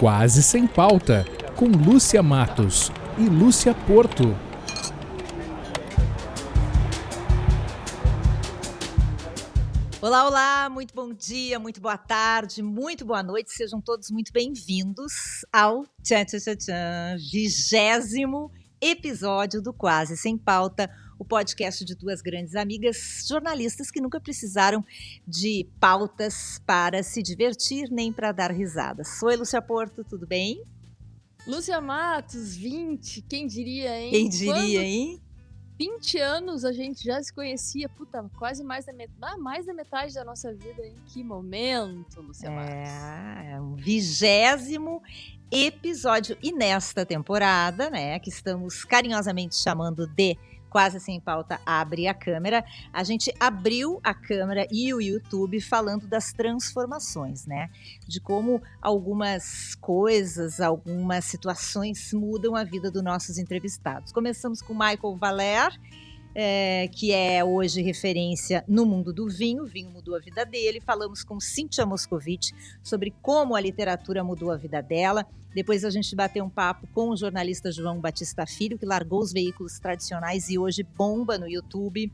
Quase Sem Pauta, com Lúcia Matos e Lúcia Porto. Olá, olá, muito bom dia, muito boa tarde, muito boa noite, sejam todos muito bem-vindos ao tchan, tchan, tchan, tchan, vigésimo episódio do Quase Sem Pauta, o podcast de duas grandes amigas jornalistas que nunca precisaram de pautas para se divertir nem para dar risadas. Oi, Lúcia Porto, tudo bem? Lúcia Matos, 20, quem diria, hein? Quem diria, Quando... hein? 20 anos a gente já se conhecia, puta, quase mais da, met... ah, mais da metade da nossa vida. Em que momento, Lúcia Matos? É, é um vigésimo episódio. E nesta temporada, né, que estamos carinhosamente chamando de Quase Sem Pauta Abre a Câmera, a gente abriu a câmera e o YouTube falando das transformações, né? De como algumas coisas, algumas situações mudam a vida dos nossos entrevistados. Começamos com Michael Valer, é, que é hoje referência no mundo do vinho. O vinho mudou a vida dele. Falamos com Cíntia Moscovitch sobre como a literatura mudou a vida dela. Depois a gente bateu um papo com o jornalista João Batista Filho, que largou os veículos tradicionais e hoje bomba no YouTube.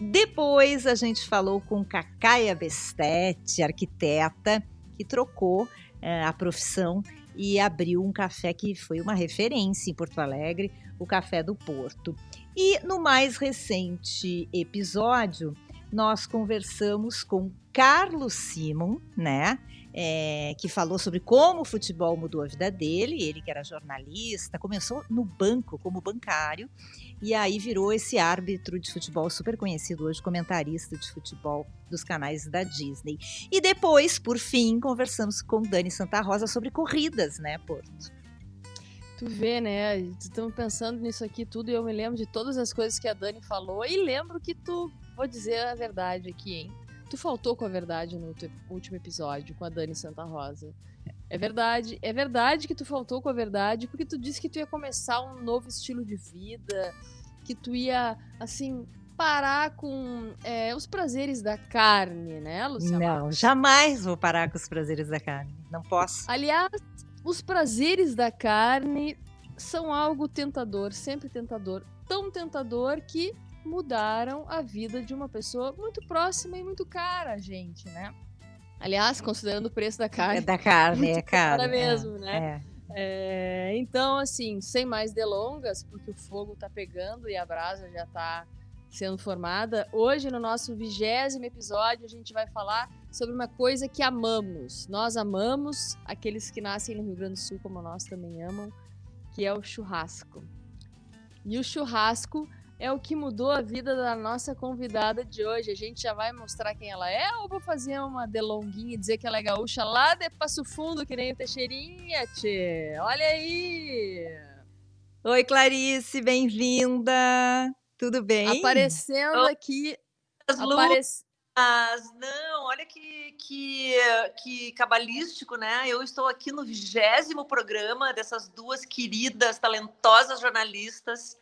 Depois a gente falou com Cacaia Bestetti, arquiteta, que trocou é, a profissão e abriu um café que foi uma referência em Porto Alegre, o Café do Porto. E no mais recente episódio, nós conversamos com Carlos Simon, né? É, que falou sobre como o futebol mudou a vida dele. Ele que era jornalista, começou no banco como bancário e aí virou esse árbitro de futebol super conhecido hoje, comentarista de futebol dos canais da Disney. E depois, por fim, conversamos com Dani Santa Rosa sobre corridas, né, Porto? Tu vê, né? Estamos pensando nisso aqui tudo e eu me lembro de todas as coisas que a Dani falou e lembro que tu, vou dizer a verdade aqui, hein? Tu faltou com a verdade no último episódio com a Dani Santa Rosa. É verdade, é verdade que tu faltou com a verdade, porque tu disse que tu ia começar um novo estilo de vida, que tu ia, assim, parar com é, os prazeres da carne, né, Luciana? Não, jamais vou parar com os prazeres da carne. Não posso. Aliás, os prazeres da carne são algo tentador, sempre tentador. Tão tentador que mudaram a vida de uma pessoa muito próxima e muito cara, gente, né? Aliás, considerando o preço da carne. É da carne, é cara. cara mesmo, é, né? É. É, então, assim, sem mais delongas, porque o fogo tá pegando e a brasa já tá sendo formada. Hoje, no nosso vigésimo episódio, a gente vai falar sobre uma coisa que amamos. Nós amamos aqueles que nascem no Rio Grande do Sul, como nós também amam, que é o churrasco. E o churrasco é o que mudou a vida da nossa convidada de hoje. A gente já vai mostrar quem ela é ou vou fazer uma delonguinha e dizer que ela é gaúcha lá de Passo Fundo, que nem o Teixeirinha, tchê. Olha aí! Oi, Clarice, bem-vinda! Tudo bem? Aparecendo aqui. Aparec... Não, olha que, que, que cabalístico, né? Eu estou aqui no vigésimo programa dessas duas queridas, talentosas jornalistas.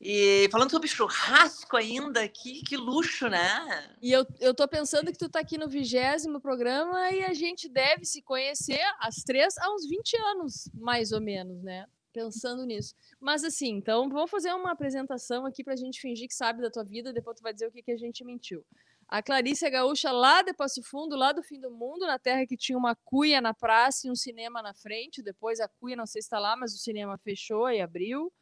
E falando sobre churrasco ainda, que, que luxo, né? E eu, eu tô pensando que tu tá aqui no vigésimo programa e a gente deve se conhecer, as três, há uns 20 anos, mais ou menos, né? pensando nisso. Mas assim, então vamos fazer uma apresentação aqui para a gente fingir que sabe da tua vida, depois tu vai dizer o que, que a gente mentiu. A Clarice é gaúcha lá de Passo Fundo, lá do fim do mundo, na terra que tinha uma cuia na praça e um cinema na frente. Depois a cuia, não sei se está lá, mas o cinema fechou e abriu.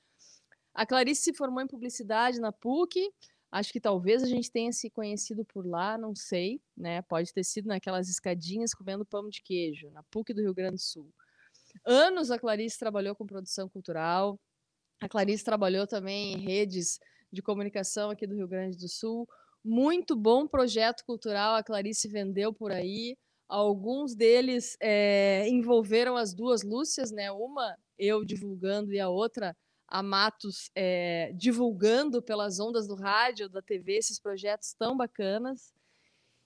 A Clarice se formou em publicidade na PUC. Acho que talvez a gente tenha se conhecido por lá, não sei, né? Pode ter sido naquelas escadinhas comendo pão de queijo, na PUC do Rio Grande do Sul. Anos a Clarice trabalhou com produção cultural. A Clarice trabalhou também em redes de comunicação aqui do Rio Grande do Sul. Muito bom projeto cultural a Clarice vendeu por aí. Alguns deles é, envolveram as duas Lúcias, né? Uma eu divulgando e a outra a Matos é, divulgando pelas ondas do rádio, da TV, esses projetos tão bacanas.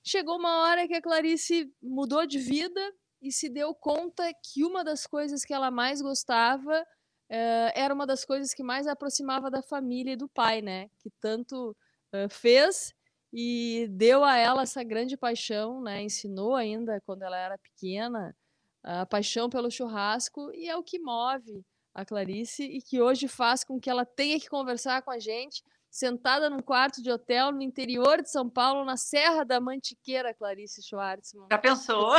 Chegou uma hora que a Clarice mudou de vida e se deu conta que uma das coisas que ela mais gostava uh, era uma das coisas que mais aproximava da família e do pai, né? Que tanto uh, fez e deu a ela essa grande paixão, né? Ensinou ainda quando ela era pequena a paixão pelo churrasco e é o que move a Clarice e que hoje faz com que ela tenha que conversar com a gente sentada num quarto de hotel no interior de São Paulo, na Serra da Mantiqueira, Clarice Schwartzman. Já pensou?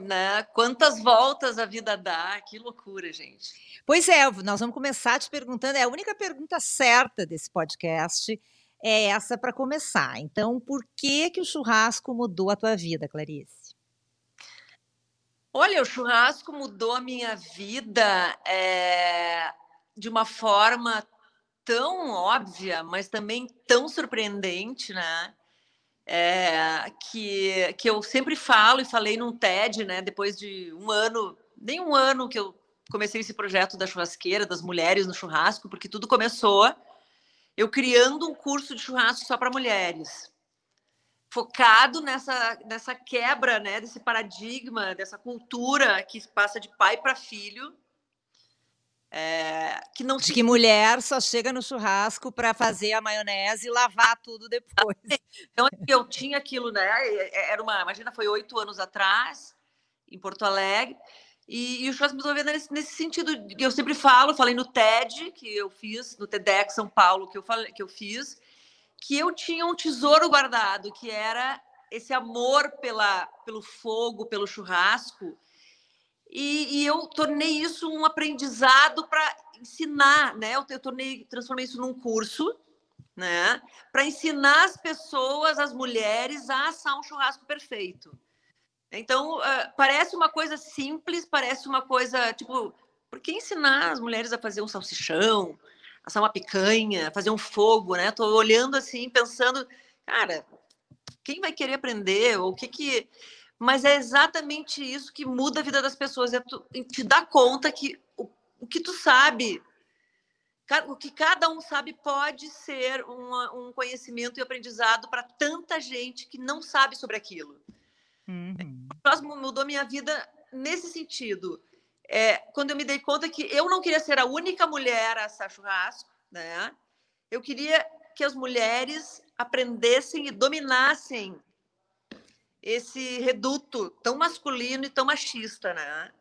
né? Quantas voltas a vida dá, que loucura, gente. Pois é, nós vamos começar te perguntando, é a única pergunta certa desse podcast é essa para começar. Então, por que que o churrasco mudou a tua vida, Clarice? Olha, o churrasco mudou a minha vida é, de uma forma tão óbvia, mas também tão surpreendente, né? É, que, que eu sempre falo e falei num TED, né? Depois de um ano, nem um ano que eu comecei esse projeto da churrasqueira, das mulheres no churrasco, porque tudo começou eu criando um curso de churrasco só para mulheres, focado nessa, nessa quebra, né? Desse paradigma, dessa cultura que passa de pai para filho é, que não de se... que mulher só chega no churrasco para fazer a maionese e lavar tudo depois. Então eu tinha aquilo, né? Era uma, imagina, foi oito anos atrás em Porto Alegre. E, e o churrasco me resolveu nesse, nesse sentido que eu sempre falo, falei no TED que eu fiz, no TEDx São Paulo que eu falei, que eu fiz, que eu tinha um tesouro guardado, que era esse amor pela, pelo fogo, pelo churrasco, e, e eu tornei isso um aprendizado para ensinar, né? Eu, eu tornei, transformei isso num curso, né? Para ensinar as pessoas, as mulheres, a assar um churrasco perfeito. Então, uh, parece uma coisa simples, parece uma coisa, tipo, por que ensinar as mulheres a fazer um salsichão, assar uma picanha, fazer um fogo, né? Tô olhando assim, pensando, cara, quem vai querer aprender? Ou o que que mas é exatamente isso que muda a vida das pessoas, é tu, te dar conta que o, o que tu sabe, o que cada um sabe pode ser uma, um conhecimento e aprendizado para tanta gente que não sabe sobre aquilo. Uhum. O próximo mudou minha vida nesse sentido. É, quando eu me dei conta que eu não queria ser a única mulher a assar churrasco, né? Eu queria que as mulheres aprendessem e dominassem esse reduto tão masculino e tão machista, né?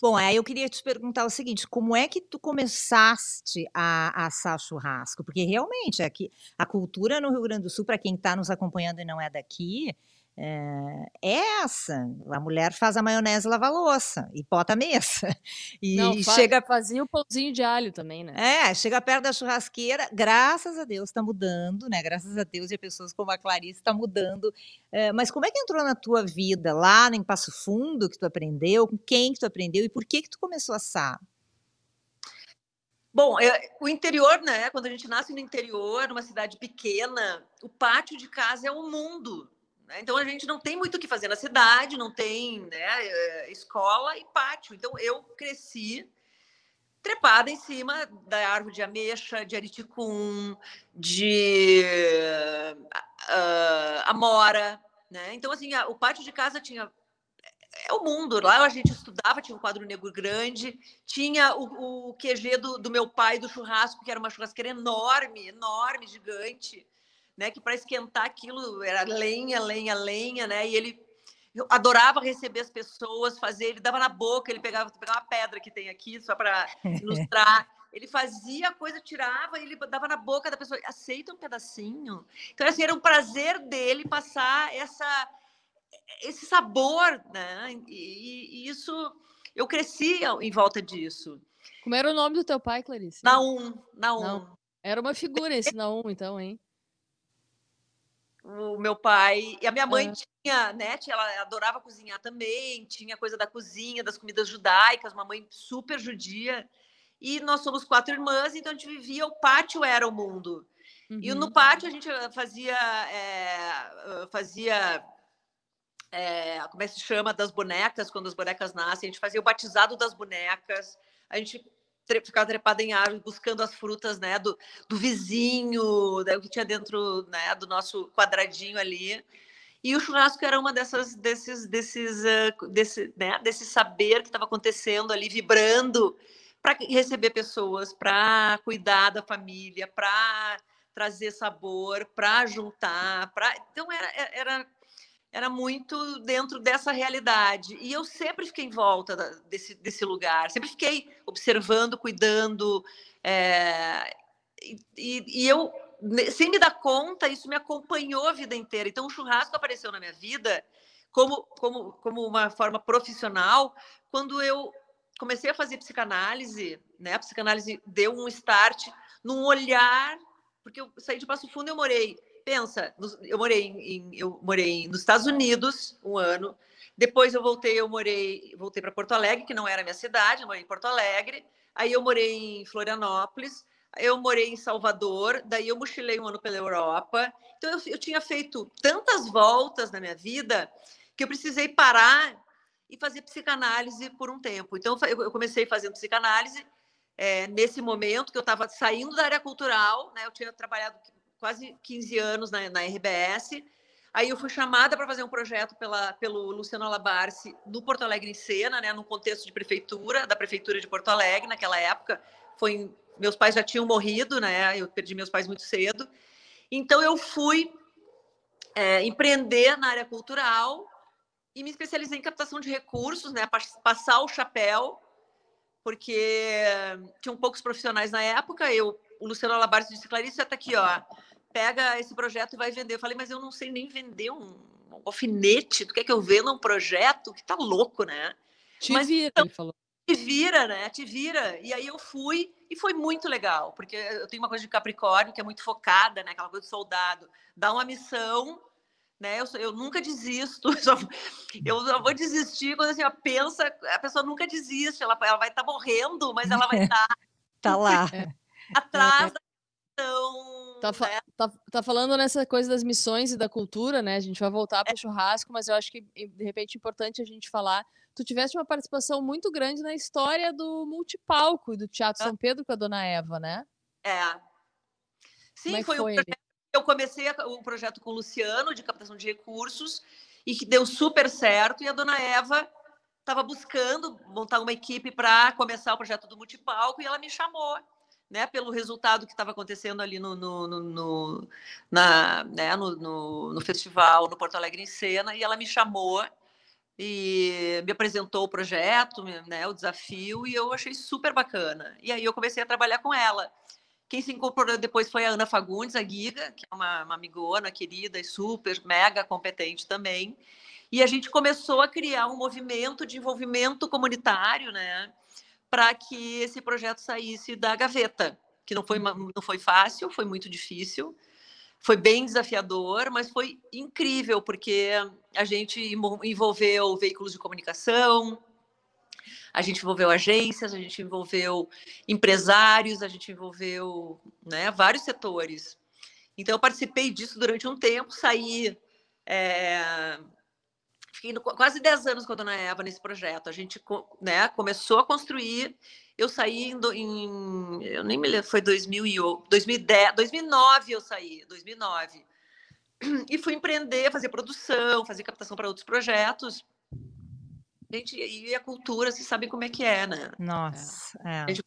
Bom, aí eu queria te perguntar o seguinte: como é que tu começaste a, a assar churrasco? Porque realmente aqui a cultura no Rio Grande do Sul, para quem está nos acompanhando e não é daqui, é, é essa. A mulher faz a maionese lava a louça e bota a mesa. E Não, chega. Fazia o pãozinho de alho também, né? É, chega perto da churrasqueira, graças a Deus está mudando, né? Graças a Deus e a pessoas como a Clarice está mudando. É, mas como é que entrou na tua vida lá em Passo Fundo que tu aprendeu? Com quem que tu aprendeu e por que que tu começou a assar? Bom, eu, o interior, né? Quando a gente nasce no interior, numa cidade pequena, o pátio de casa é o mundo. Né? Então a gente não tem muito o que fazer na cidade, não tem né, eh, escola e pátio. Então eu cresci trepada em cima da árvore de ameixa, de ariticum, de uh, amora, né? Então assim, a, o pátio de casa tinha é o mundo. Lá a gente estudava, tinha um quadro negro grande, tinha o, o QG do, do meu pai do churrasco, que era uma churrasqueira enorme, enorme, gigante né? Que para esquentar aquilo era lenha, lenha, lenha, né? E ele adorava receber as pessoas, fazer, ele dava na boca, ele pegava, pegava uma pedra que tem aqui só para ilustrar. ele fazia a coisa, tirava, ele dava na boca da pessoa, aceita um pedacinho. Então assim, era um prazer dele passar essa esse sabor, né? E, e isso eu cresci em volta disso. Como era o nome do teu pai, Clarice? Naum, Naum. Não. Era uma figura esse Naum, então, hein? O meu pai e a minha mãe tinha, né? Ela adorava cozinhar também, tinha coisa da cozinha, das comidas judaicas, uma mãe super judia. E nós somos quatro irmãs, então a gente vivia, o pátio era o mundo. Uhum. E no uhum. pátio a gente fazia, é, fazia é, como é que se chama, das bonecas, quando as bonecas nascem, a gente fazia o batizado das bonecas, a gente ficar trepada em árvore buscando as frutas né, do, do vizinho, né, o que tinha dentro né, do nosso quadradinho ali. E o churrasco era uma dessas, desses, desses, uh, desse, né, desse saber que estava acontecendo ali, vibrando para receber pessoas, para cuidar da família, para trazer sabor, para juntar, para então era, era era muito dentro dessa realidade. E eu sempre fiquei em volta desse, desse lugar, sempre fiquei observando, cuidando. É, e, e, eu, sem me dar conta, isso me acompanhou a vida inteira. Então, o churrasco apareceu na minha vida como, como, como uma forma profissional quando eu comecei a fazer psicanálise. Né? A psicanálise deu um start num olhar, porque eu saí de Passo Fundo e eu morei pensa, eu morei em, eu morei nos Estados Unidos um ano. Depois eu voltei, eu morei, voltei para Porto Alegre, que não era minha cidade, eu morei em Porto Alegre. Aí eu morei em Florianópolis, eu morei em Salvador, daí eu mochilei um ano pela Europa. Então eu, eu tinha feito tantas voltas na minha vida que eu precisei parar e fazer psicanálise por um tempo. Então eu comecei fazendo psicanálise é, nesse momento que eu estava saindo da área cultural, né? Eu tinha trabalhado quase 15 anos na, na RBS. Aí eu fui chamada para fazer um projeto pela, pelo Luciano Alabarce no Porto Alegre em Cena, né, no contexto de prefeitura, da prefeitura de Porto Alegre naquela época. Foi meus pais já tinham morrido, né? Eu perdi meus pais muito cedo. Então eu fui é, empreender na área cultural e me especializei em captação de recursos, né? Passar o chapéu, porque tinham poucos profissionais na época. Eu, o Luciano Alabarce disse, Clarice, está aqui, ó pega esse projeto e vai vender. Eu falei, mas eu não sei nem vender um, um alfinete. Tu quer que eu venda um projeto? Que tá louco, né? Te mas, vira, então, ele falou. Te vira, né? Te vira. E aí eu fui e foi muito legal, porque eu tenho uma coisa de Capricórnio que é muito focada, né? Aquela coisa de soldado. Dá uma missão, né? Eu, eu nunca desisto. Eu só vou desistir quando assim, pensa, a pessoa nunca desiste. Ela, ela vai estar tá morrendo, mas ela vai estar tá, tá lá. atrás é, é. da missão Tá, fa né? tá, tá, falando nessa coisa das missões e da cultura, né? A gente vai voltar para o é. churrasco, mas eu acho que, de repente, é importante a gente falar. Tu tiveste uma participação muito grande na história do multipalco e do Teatro São Pedro com a dona Eva, né? É. Sim, é foi, foi um projeto, eu comecei o projeto com o Luciano, de captação de recursos, e que deu super certo, e a dona Eva estava buscando montar uma equipe para começar o projeto do multipalco, e ela me chamou né, pelo resultado que estava acontecendo ali no, no, no, no na, né, no, no, festival, no Porto Alegre em Cena, e ela me chamou e me apresentou o projeto, né, o desafio, e eu achei super bacana. E aí eu comecei a trabalhar com ela. Quem se incorporou depois foi a Ana Fagundes, a Giga, que é uma, uma amigona querida e super, mega competente também. E a gente começou a criar um movimento de envolvimento comunitário, né? Para que esse projeto saísse da gaveta, que não foi, uhum. não foi fácil, foi muito difícil, foi bem desafiador, mas foi incrível, porque a gente envolveu veículos de comunicação, a gente envolveu agências, a gente envolveu empresários, a gente envolveu né, vários setores. Então, eu participei disso durante um tempo, saí é, fiquei quase 10 anos com a dona Eva nesse projeto. A gente né, começou a construir. Eu saí em, em eu nem me lembro, foi 2000 2010, 2009 eu saí, 2009. E fui empreender, fazer produção, fazer captação para outros projetos. Gente, e a cultura, vocês sabem como é que é, né? Nossa, é. A gente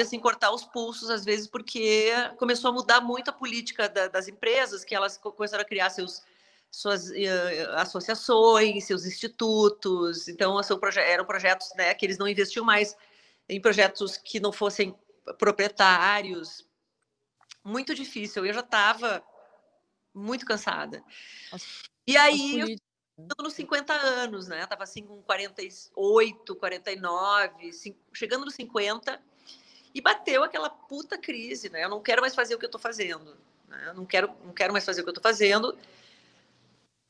assim, cortar os pulsos, às vezes, porque começou a mudar muito a política da, das empresas, que elas começaram a criar seus suas uh, associações, seus institutos. Então, são proje eram projetos né, que eles não investiam mais em projetos que não fossem proprietários. Muito difícil. Eu já estava muito cansada. e aí, eu nos 50 anos, né? Estava assim com 48, 49, chegando nos 50, e bateu aquela puta crise, né? Eu não quero mais fazer o que eu estou fazendo. Né? Eu não quero, não quero mais fazer o que eu estou fazendo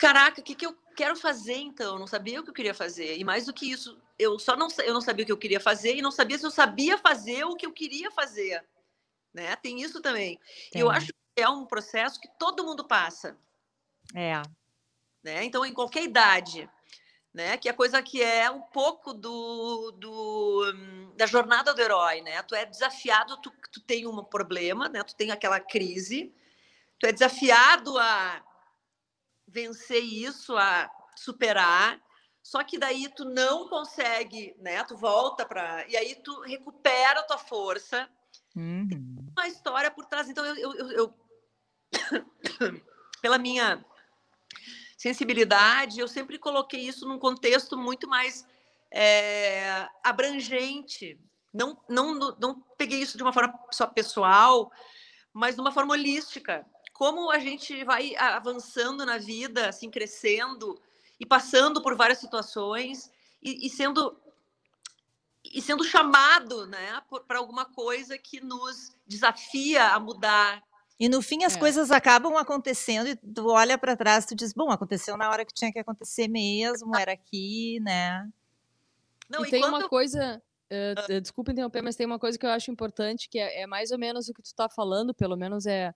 caraca, o que, que eu quero fazer então? Eu não sabia o que eu queria fazer. E mais do que isso, eu só não, eu não sabia o que eu queria fazer e não sabia se eu sabia fazer o que eu queria fazer. Né? Tem isso também. Tem. Eu acho que é um processo que todo mundo passa. É. Né? Então, em qualquer idade. Né? Que é a coisa que é um pouco do, do da jornada do herói, né? Tu é desafiado, tu, tu tem um problema, né? Tu tem aquela crise, tu é desafiado a vencer isso, a superar. Só que daí tu não consegue, né? Tu volta para e aí tu recupera a tua força. Uhum. Uma história por trás. Então eu, eu, eu, eu pela minha sensibilidade, eu sempre coloquei isso num contexto muito mais é, abrangente. Não, não, não peguei isso de uma forma só pessoal, mas de uma forma holística. Como a gente vai avançando na vida, assim, crescendo e passando por várias situações e, e sendo e sendo chamado, né, para alguma coisa que nos desafia a mudar, e no fim as é. coisas acabam acontecendo e tu olha para trás e tu diz, bom, aconteceu na hora que tinha que acontecer mesmo, era aqui, né? Não, e, e tem quando... uma coisa, uh, desculpa interromper, mas tem uma coisa que eu acho importante, que é, é mais ou menos o que tu está falando, pelo menos é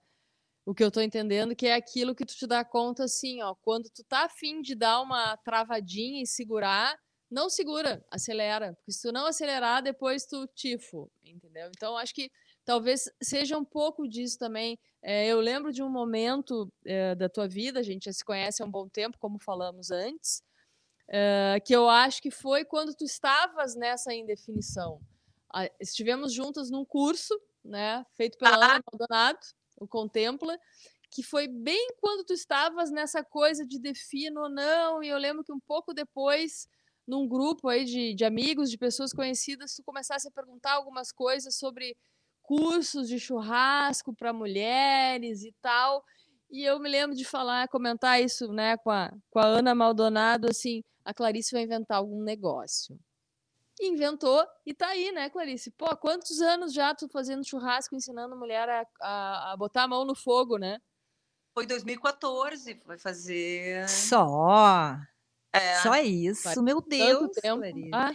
o que eu estou entendendo, que é aquilo que tu te dá conta, assim, ó, quando tu tá afim de dar uma travadinha e segurar, não segura, acelera, porque se tu não acelerar, depois tu tifo, entendeu? Então, acho que talvez seja um pouco disso também. É, eu lembro de um momento é, da tua vida, a gente já se conhece há um bom tempo, como falamos antes, é, que eu acho que foi quando tu estavas nessa indefinição. estivemos juntas num curso, né, feito pela ah. Ana Maldonado, o Contempla, que foi bem quando tu estavas nessa coisa de defino ou não, e eu lembro que um pouco depois, num grupo aí de, de amigos, de pessoas conhecidas, tu começasse a perguntar algumas coisas sobre cursos de churrasco para mulheres e tal. E eu me lembro de falar, comentar isso né, com, a, com a Ana Maldonado, assim, a Clarice vai inventar algum negócio. Inventou e tá aí, né, Clarice? Pô, quantos anos já tu fazendo churrasco, ensinando mulher a, a, a botar a mão no fogo, né? Foi 2014, vai fazer. Só. É. Só isso, meu Deus. Tempo. Ah.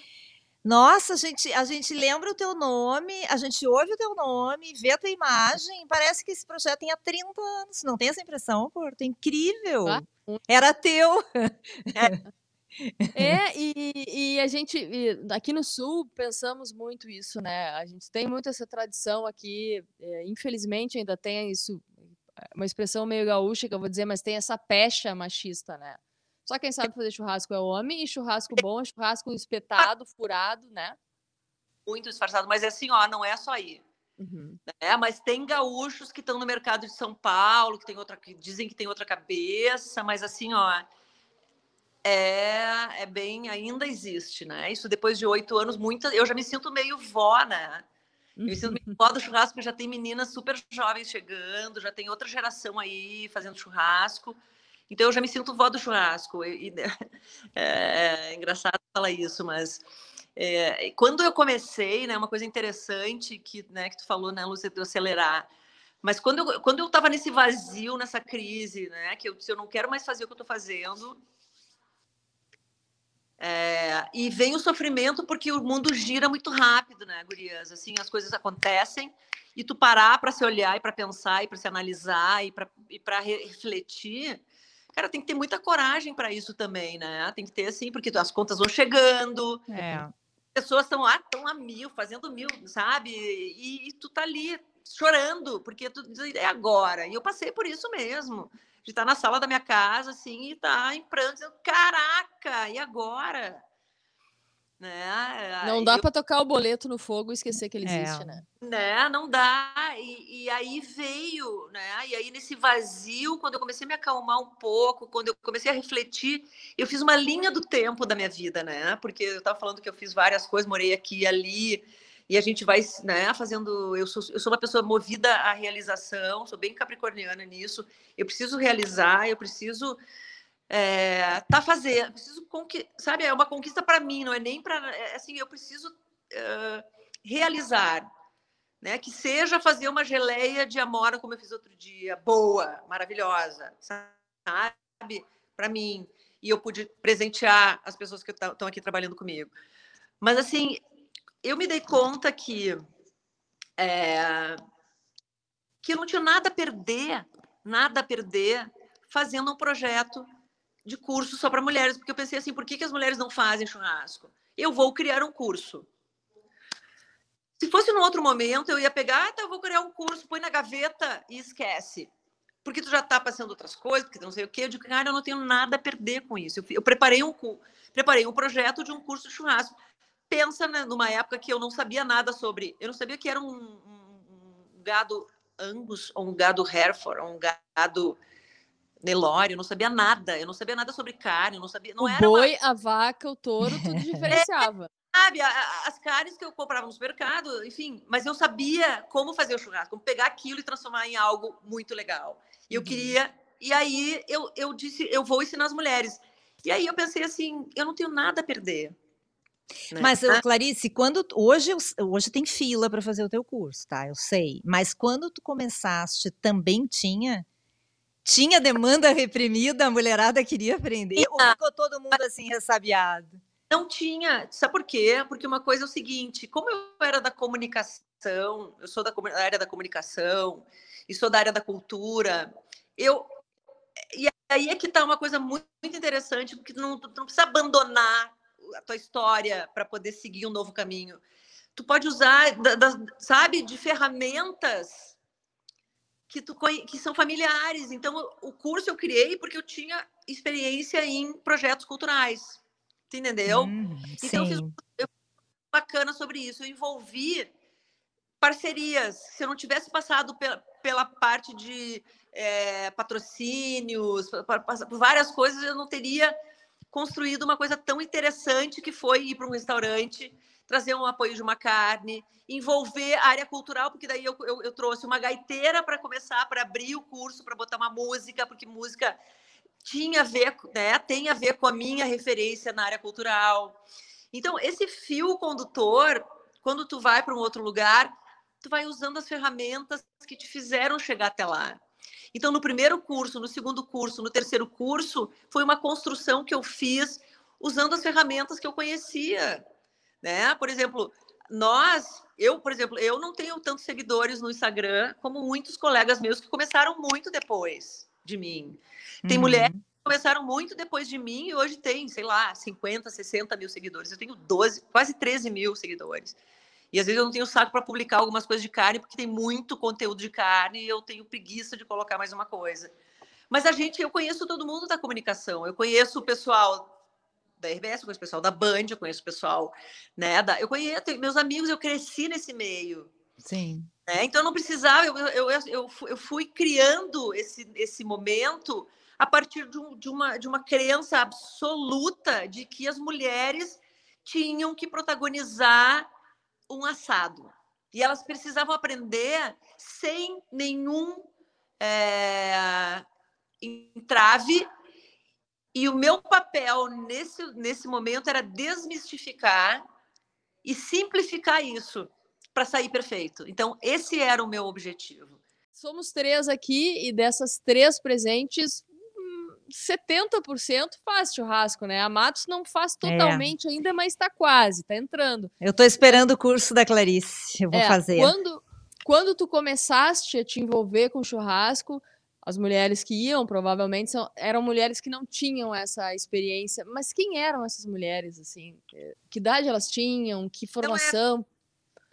Nossa, a gente, a gente lembra o teu nome, a gente ouve o teu nome, vê a tua imagem, parece que esse projeto tem há 30 anos. Não tem essa impressão, Porto? É incrível. Ah, Era teu. É, e, e, a gente, aqui no Sul, pensamos muito isso, né? A gente tem muito essa tradição aqui, é, infelizmente ainda tem isso, uma expressão meio gaúcha que eu vou dizer, mas tem essa pecha machista, né? Só quem sabe fazer churrasco é homem, e churrasco bom é churrasco espetado, furado, né? Muito disfarçado, mas é assim, ó, não é só aí. Uhum. É, mas tem gaúchos que estão no mercado de São Paulo, que tem outra, que dizem que tem outra cabeça, mas assim, ó, é, é bem, ainda existe, né? Isso depois de oito anos, muita, eu já me sinto meio vó, né? Eu me sinto meio vó do churrasco, porque já tem meninas super jovens chegando, já tem outra geração aí fazendo churrasco. Então eu já me sinto vó do churrasco. E, e, é, é, engraçado falar isso, mas é, quando eu comecei, né, uma coisa interessante que, né, que tu falou, né, Lúcia, de acelerar. Mas quando eu, quando eu estava nesse vazio, nessa crise, né, que eu eu não quero mais fazer o que eu estou fazendo, é, e vem o sofrimento porque o mundo gira muito rápido, né, gurias? Assim, as coisas acontecem e tu parar para se olhar e para pensar e para se analisar e para refletir, Cara, tem que ter muita coragem para isso também, né? Tem que ter, assim, porque as contas vão chegando. É. Pessoas estão lá, estão a mil, fazendo mil, sabe? E, e, tu tá ali chorando, porque tu é agora. E eu passei por isso mesmo. De estar na sala da minha casa, assim, e tá em pranto, dizendo, caraca, e agora? Né? Não dá eu... para tocar o boleto no fogo e esquecer que ele é. existe, né? Né, não dá. E, e, aí veio, né? E aí nesse vazio, quando eu comecei a me acalmar um pouco, quando eu comecei a refletir, eu fiz uma linha do tempo da minha vida, né? Porque eu estava falando que eu fiz várias coisas, morei aqui e ali, e a gente vai, né, fazendo. Eu sou, eu sou uma pessoa movida à realização, sou bem capricorniana nisso. Eu preciso realizar, eu preciso é, tá fazendo, preciso sabe, é uma conquista para mim, não é nem para é, assim, eu preciso uh, realizar, né? Que seja fazer uma geleia de amora como eu fiz outro dia, boa, maravilhosa, sabe, para mim. E eu pude presentear as pessoas que estão aqui trabalhando comigo. Mas assim, eu me dei conta que é, que eu não tinha nada a perder, nada a perder fazendo um projeto de curso só para mulheres, porque eu pensei assim, por que, que as mulheres não fazem churrasco? Eu vou criar um curso. Se fosse num outro momento, eu ia pegar, ah, tá, vou criar um curso, põe na gaveta e esquece. Porque tu já está passando outras coisas, porque não sei o quê. Eu digo, cara, eu não tenho nada a perder com isso. Eu, eu preparei, um, preparei um projeto de um curso de churrasco. Pensa né, numa época que eu não sabia nada sobre. Eu não sabia que era um, um, um gado Angus, ou um gado Hereford, ou um gado Nelore, eu não sabia nada, eu não sabia nada sobre carne, eu não sabia, não o era boi, uma, a vaca, o touro, tudo diferenciava. sabe, a- a- as carnes que eu comprava no supermercado, enfim, mas eu sabia como fazer o churrasco, como pegar aquilo e transformar em algo muito legal. E eu Uhum. queria, e aí eu, eu disse, eu vou ensinar as mulheres. E aí eu pensei assim, eu não tenho nada a perder. Né? Mas, ô, Clarice, quando hoje, eu hoje tem fila para fazer o teu curso, tá? Eu sei. Mas quando tu começaste, também tinha? Tinha demanda reprimida, a mulherada queria aprender? Ou ficou todo mundo assim ressabiado? Não tinha. Sabe por quê? Porque uma coisa é o seguinte: como eu era da comunicação, eu sou da, da área da comunicação e sou da área da cultura, eu. E aí é que tá uma coisa muito, muito interessante, porque não, não precisa abandonar a tua história para poder seguir um novo caminho. Tu pode usar, da- da- sabe, de ferramentas que, tu, que são familiares. Então, o curso eu criei porque eu tinha experiência em projetos culturais. Tu entendeu? Uhum, Então, eu fiz sim. bacana sobre isso. Eu envolvi parcerias. Se eu não tivesse passado pela, pela parte de eh, patrocínios, por várias coisas, eu não teria construído uma coisa tão interessante que foi ir para um restaurante, trazer um apoio de uma carne, envolver a área cultural, porque daí eu, eu, eu trouxe uma gaiteira para começar, para abrir o curso, para botar uma música, porque música tinha a ver, né, tem a ver com a minha referência na área cultural. Então, esse fio condutor, quando tu vai para um outro lugar, tu vai usando as ferramentas que te fizeram chegar até lá. Então, no primeiro curso, no segundo curso, no terceiro curso, foi uma construção que eu fiz usando as ferramentas que eu conhecia, né? Por exemplo, nós, eu, por exemplo, eu não tenho tantos seguidores no Instagram como muitos colegas meus que começaram muito depois de mim. Tem Uhum. mulheres que começaram muito depois de mim e hoje tem, sei lá, 50, 60 mil seguidores. Eu tenho 12, quase 13 mil seguidores. E às vezes eu não tenho saco para publicar algumas coisas de carne, porque tem muito conteúdo de carne e eu tenho preguiça de colocar mais uma coisa. Mas a gente, eu conheço todo mundo da comunicação. Eu conheço o pessoal da RBS, eu conheço o pessoal da Band, eu conheço o pessoal, né? Da, eu conheço meus amigos, eu cresci nesse meio. Sim. né? Então eu não precisava, eu, eu, eu, eu fui criando esse, esse momento a partir de, um- de uma, de uma crença absoluta de que as mulheres tinham que protagonizar um assado. E elas precisavam aprender sem nenhum eh, entrave. E o meu papel nesse, nesse momento era desmistificar e simplificar isso para sair perfeito. Então, esse era o meu objetivo. Somos três aqui e dessas três presentes, 70% faz churrasco, né? A Matos não faz É. totalmente ainda, mas está quase, está entrando. Eu estou esperando o curso da Clarice. Eu vou É, fazer. Quando, quando tu começaste a te envolver com churrasco, as mulheres que iam provavelmente são, eram mulheres que não tinham essa experiência. Mas quem eram essas mulheres, assim? Que idade elas tinham? Que formação?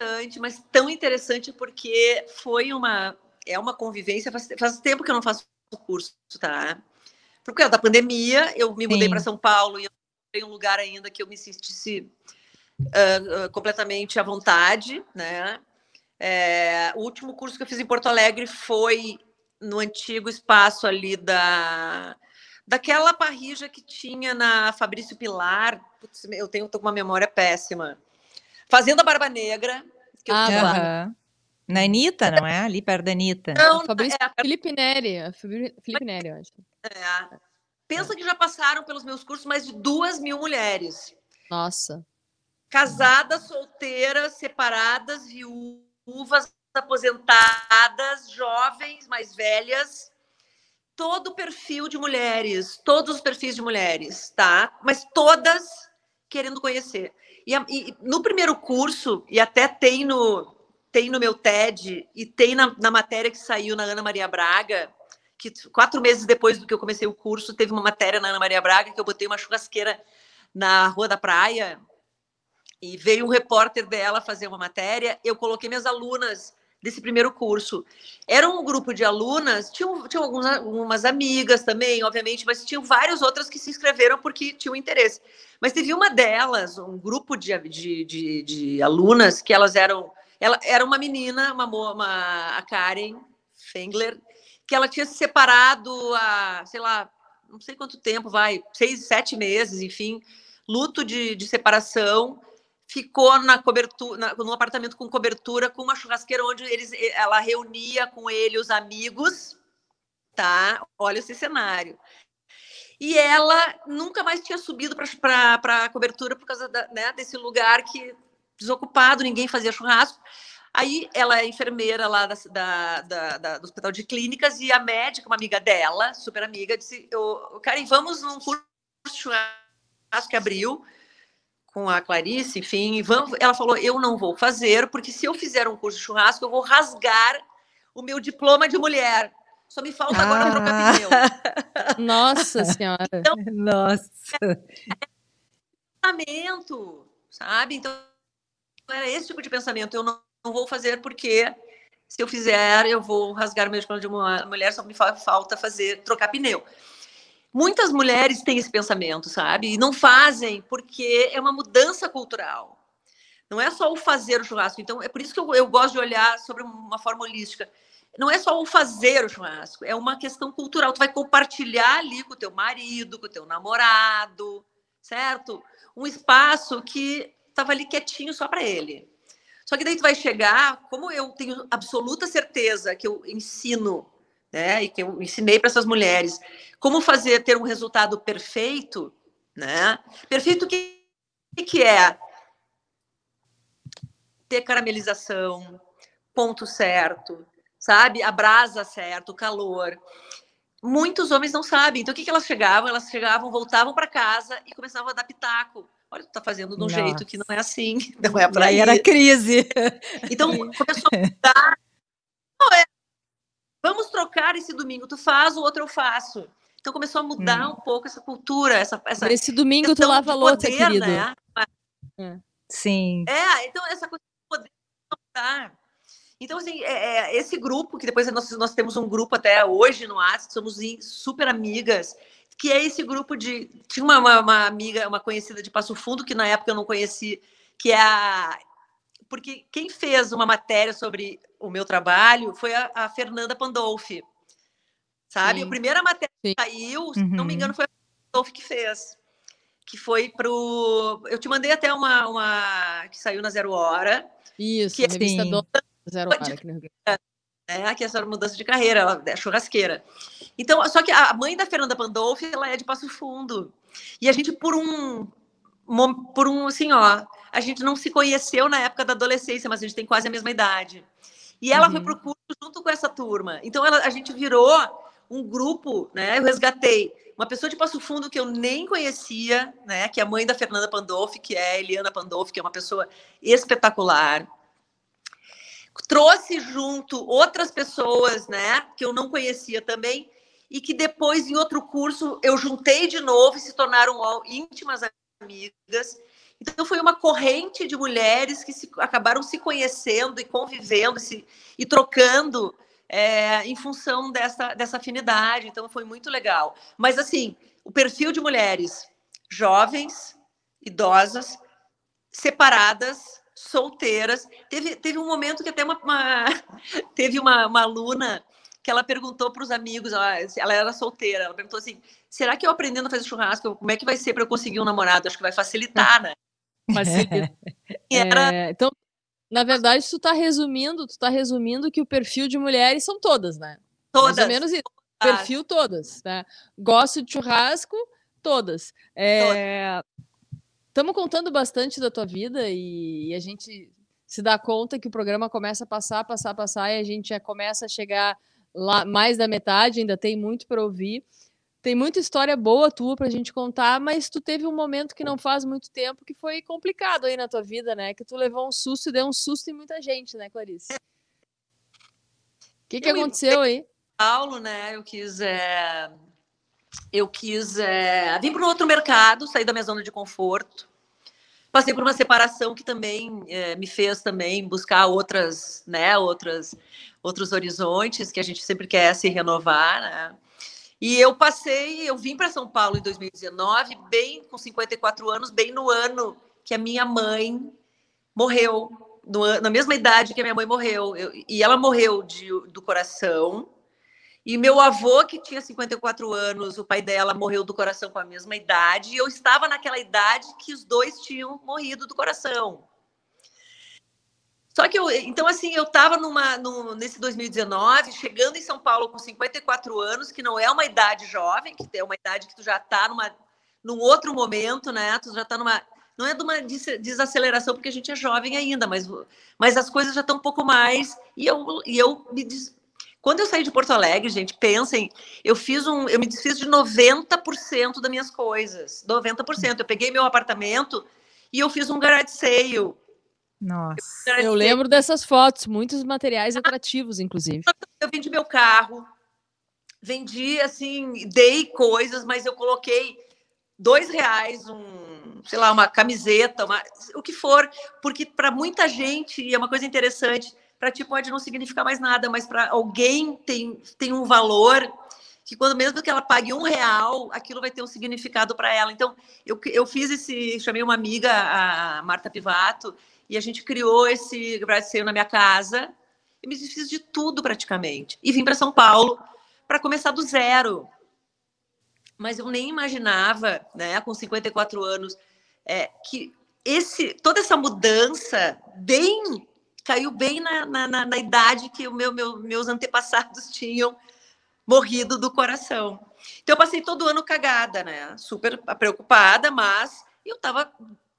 Interessante, mas tão interessante porque foi uma é uma convivência. Faz, faz tempo que eu não faço curso, tá? Por causa da pandemia, eu me mudei para São Paulo e eu em um lugar ainda que eu me sentisse ah, completamente à vontade, né? É, o último curso que eu fiz em Porto Alegre foi no antigo espaço ali da daquela parrija que tinha na Fabrício Pilar. Putz, eu tenho tô com uma memória péssima. Fazenda Barba Negra. Que eu Ah, lá. Aham. Na Anitta, não é? Ali perto da Anitta. Não, Fabrício é, Felipe Neri. Felipe Neri, eu acho. É. Pensa que já passaram pelos meus cursos mais de duas mil mulheres. Nossa. Casadas, solteiras, separadas, viúvas, aposentadas, jovens, mais velhas. Todo o perfil de mulheres, todos os perfis de mulheres, tá? Mas todas querendo conhecer. E, e no primeiro curso, e até tem no, tem no meu TED, e tem na, na matéria que saiu na Ana Maria Braga, que quatro meses depois do que eu comecei o curso, teve uma matéria na Ana Maria Braga que eu botei uma churrasqueira na Rua da Praia, e veio um repórter dela fazer uma matéria, eu coloquei minhas alunas desse primeiro curso. Era um grupo de alunas, tinham, tinham algumas, amigas também, obviamente, mas tinham várias outras que se inscreveram porque tinham interesse. Mas teve uma delas, um grupo de, de, de, de alunas, que elas eram. Ela era uma menina, uma, uma, a Karen Fengler, que ela tinha se separado há, sei lá, não sei quanto tempo, vai, seis, sete meses, enfim, luto de, de separação, ficou na cobertura, na, no apartamento com cobertura, com uma churrasqueira onde eles, ela reunia com ele os amigos, tá? Olha esse cenário. E ela nunca mais tinha subido para a cobertura por causa da, né, desse lugar que desocupado, ninguém fazia churrasco. Aí ela é enfermeira lá da, da, da, do Hospital de Clínicas e a médica, uma amiga dela, super amiga, disse: Karen, vamos num curso de churrasco que abriu com a Clarice, enfim. Vamos... Ela falou: Eu não vou fazer, porque se eu fizer um curso de churrasco, eu vou rasgar o meu diploma de mulher. Só me falta ah. agora trocar pneu. Nossa Senhora. Então, Nossa. É sabe? Então, era esse tipo de pensamento. Eu não não vou fazer porque se eu fizer, eu vou rasgar o meu de uma mulher, só me falta fazer, trocar pneu. Muitas mulheres têm esse pensamento, sabe? E não fazem porque é uma mudança cultural. Não é só o fazer o churrasco. Então, é por isso que eu, eu gosto de olhar sobre uma forma holística. Não é só o fazer o churrasco, é uma questão cultural. Tu vai compartilhar ali com o teu marido, com o teu namorado, certo? Um espaço que estava ali quietinho só para ele. Só que daí tu vai chegar, como eu tenho absoluta certeza que eu ensino, né, e que eu ensinei para essas mulheres como fazer ter um resultado perfeito, né? Perfeito que que é ter caramelização, ponto certo, sabe? A brasa certo, calor. Muitos homens não sabem. Então o que, que elas chegavam? Elas chegavam, voltavam para casa e começavam a dar pitaco olha, tu tá fazendo de um Nossa. jeito que não é assim, não é para ir. era crise. Então começou a mudar. Não, é, vamos trocar esse domingo, tu faz, o outro eu faço. Então começou a mudar hum. um pouco essa cultura, essa, essa Esse domingo tu lava louça, querido. Né? É. Sim. É, então essa coisa de poder mudar. Então, assim, é, é, esse grupo, que depois nós, nós temos um grupo até hoje no ASC, somos super amigas, que é esse grupo de. Tinha uma, uma, uma, amiga, uma conhecida de Passo Fundo, que na época eu não conheci, que é a. Porque quem fez uma matéria sobre o meu trabalho foi a, a Fernanda Pandolfi. Sabe? Sim. A primeira matéria que saiu, se uhum. não me engano, foi a Pandolfi que fez. Que foi pro. Eu te mandei até uma, uma que saiu na Zero Hora. Isso, que, é revista do Zero Hora Rio Grande né, que é essa mudança de carreira, ela é churrasqueira. Então, só que a mãe da Fernanda Pandolfi, ela é de Passo Fundo. E a gente, por um, por um, assim, ó, a gente não se conheceu na época da adolescência, mas a gente tem quase a mesma idade. E ela uhum. foi pro curso junto com essa turma. Então, ela, a gente virou um grupo, né, eu resgatei uma pessoa de Passo Fundo que eu nem conhecia, né, que é a mãe da Fernanda Pandolfi, que é a Eliana Pandolfi, que é uma pessoa espetacular trouxe junto outras pessoas, né, que eu não conhecia também, e que depois, em outro curso, eu juntei de novo e se tornaram íntimas amigas. Então, foi uma corrente de mulheres que se, acabaram se conhecendo e convivendo se, e trocando é, em função dessa, dessa afinidade. Então, foi muito legal. Mas, assim, o perfil de mulheres jovens, idosas, separadas, solteiras. Teve, teve um momento que até uma, uma teve uma, uma aluna que ela perguntou para os amigos, ela, ela, era solteira, ela perguntou assim: será que eu aprendendo a fazer churrasco, como é que vai ser para eu conseguir um namorado? Acho que vai facilitar, né? Facilita. Era... É, então, na verdade, tu está resumindo, tu está resumindo que o perfil de mulheres são todas, né? Todas. Mais menos isso. Perfil todas, né? Gosto de churrasco, todas. É, Estamos contando bastante da tua vida e a gente se dá conta que o programa começa a passar, passar, passar e a gente já começa a chegar lá mais da metade, ainda tem muito para ouvir. Tem muita história boa tua para a gente contar, mas tu teve um momento que não faz muito tempo que foi complicado aí na tua vida, né? Que tu levou um susto e deu um susto em muita gente, né, Clarice? O que, que aconteceu aí? Paulo, né? Eu quis é eu quis é, vir para um outro mercado, sair da minha zona de conforto. Passei por uma separação que também é, me fez também buscar outras, né, outras, outros horizontes que a gente sempre quer se renovar, né? E eu passei, eu vim para São Paulo em 2019, bem com 54 anos, bem no ano que a minha mãe morreu, no, na mesma idade que a minha mãe morreu. Eu, e ela morreu de, do coração E meu avô, que tinha 54 anos, o pai dela morreu do coração com a mesma idade, e eu estava naquela idade que os dois tinham morrido do coração. Só que eu, então assim, eu estava numa no, nesse 2019, chegando em São Paulo com 54 anos, que não é uma idade jovem, que é uma idade que tu já está numa num outro momento, né? Tu já está numa não é de uma desaceleração porque a gente é jovem ainda, mas mas as coisas já estão um pouco mais e eu e eu me des, quando eu saí de Porto Alegre, gente, pensem, eu fiz um, eu me desfiz de 90% das minhas coisas. 90%. Eu peguei meu apartamento e eu fiz um garage sale. Nossa. Eu, eu lembro dessas fotos, muitos materiais atrativos, inclusive. Eu vendi meu carro, vendi assim, dei coisas, mas eu coloquei dois reais, um, sei lá, uma camiseta, uma, o que for, porque para muita gente, e é uma coisa interessante, para ti pode não significar mais nada, mas para alguém tem, tem um valor que quando mesmo que ela pague um real, aquilo vai ter um significado para ela. Então, eu, eu fiz esse, chamei uma amiga, a Marta Pivato, e a gente criou esse Brasileiro na minha casa, e me desfiz de tudo praticamente. E vim para São Paulo para começar do zero. Mas eu nem imaginava, né, com 54 anos, é, que esse, toda essa mudança bem caiu bem na, na, na idade que o meu, meu, meus antepassados tinham morrido do coração. Então, eu passei todo ano cagada, né? Super preocupada, mas eu estava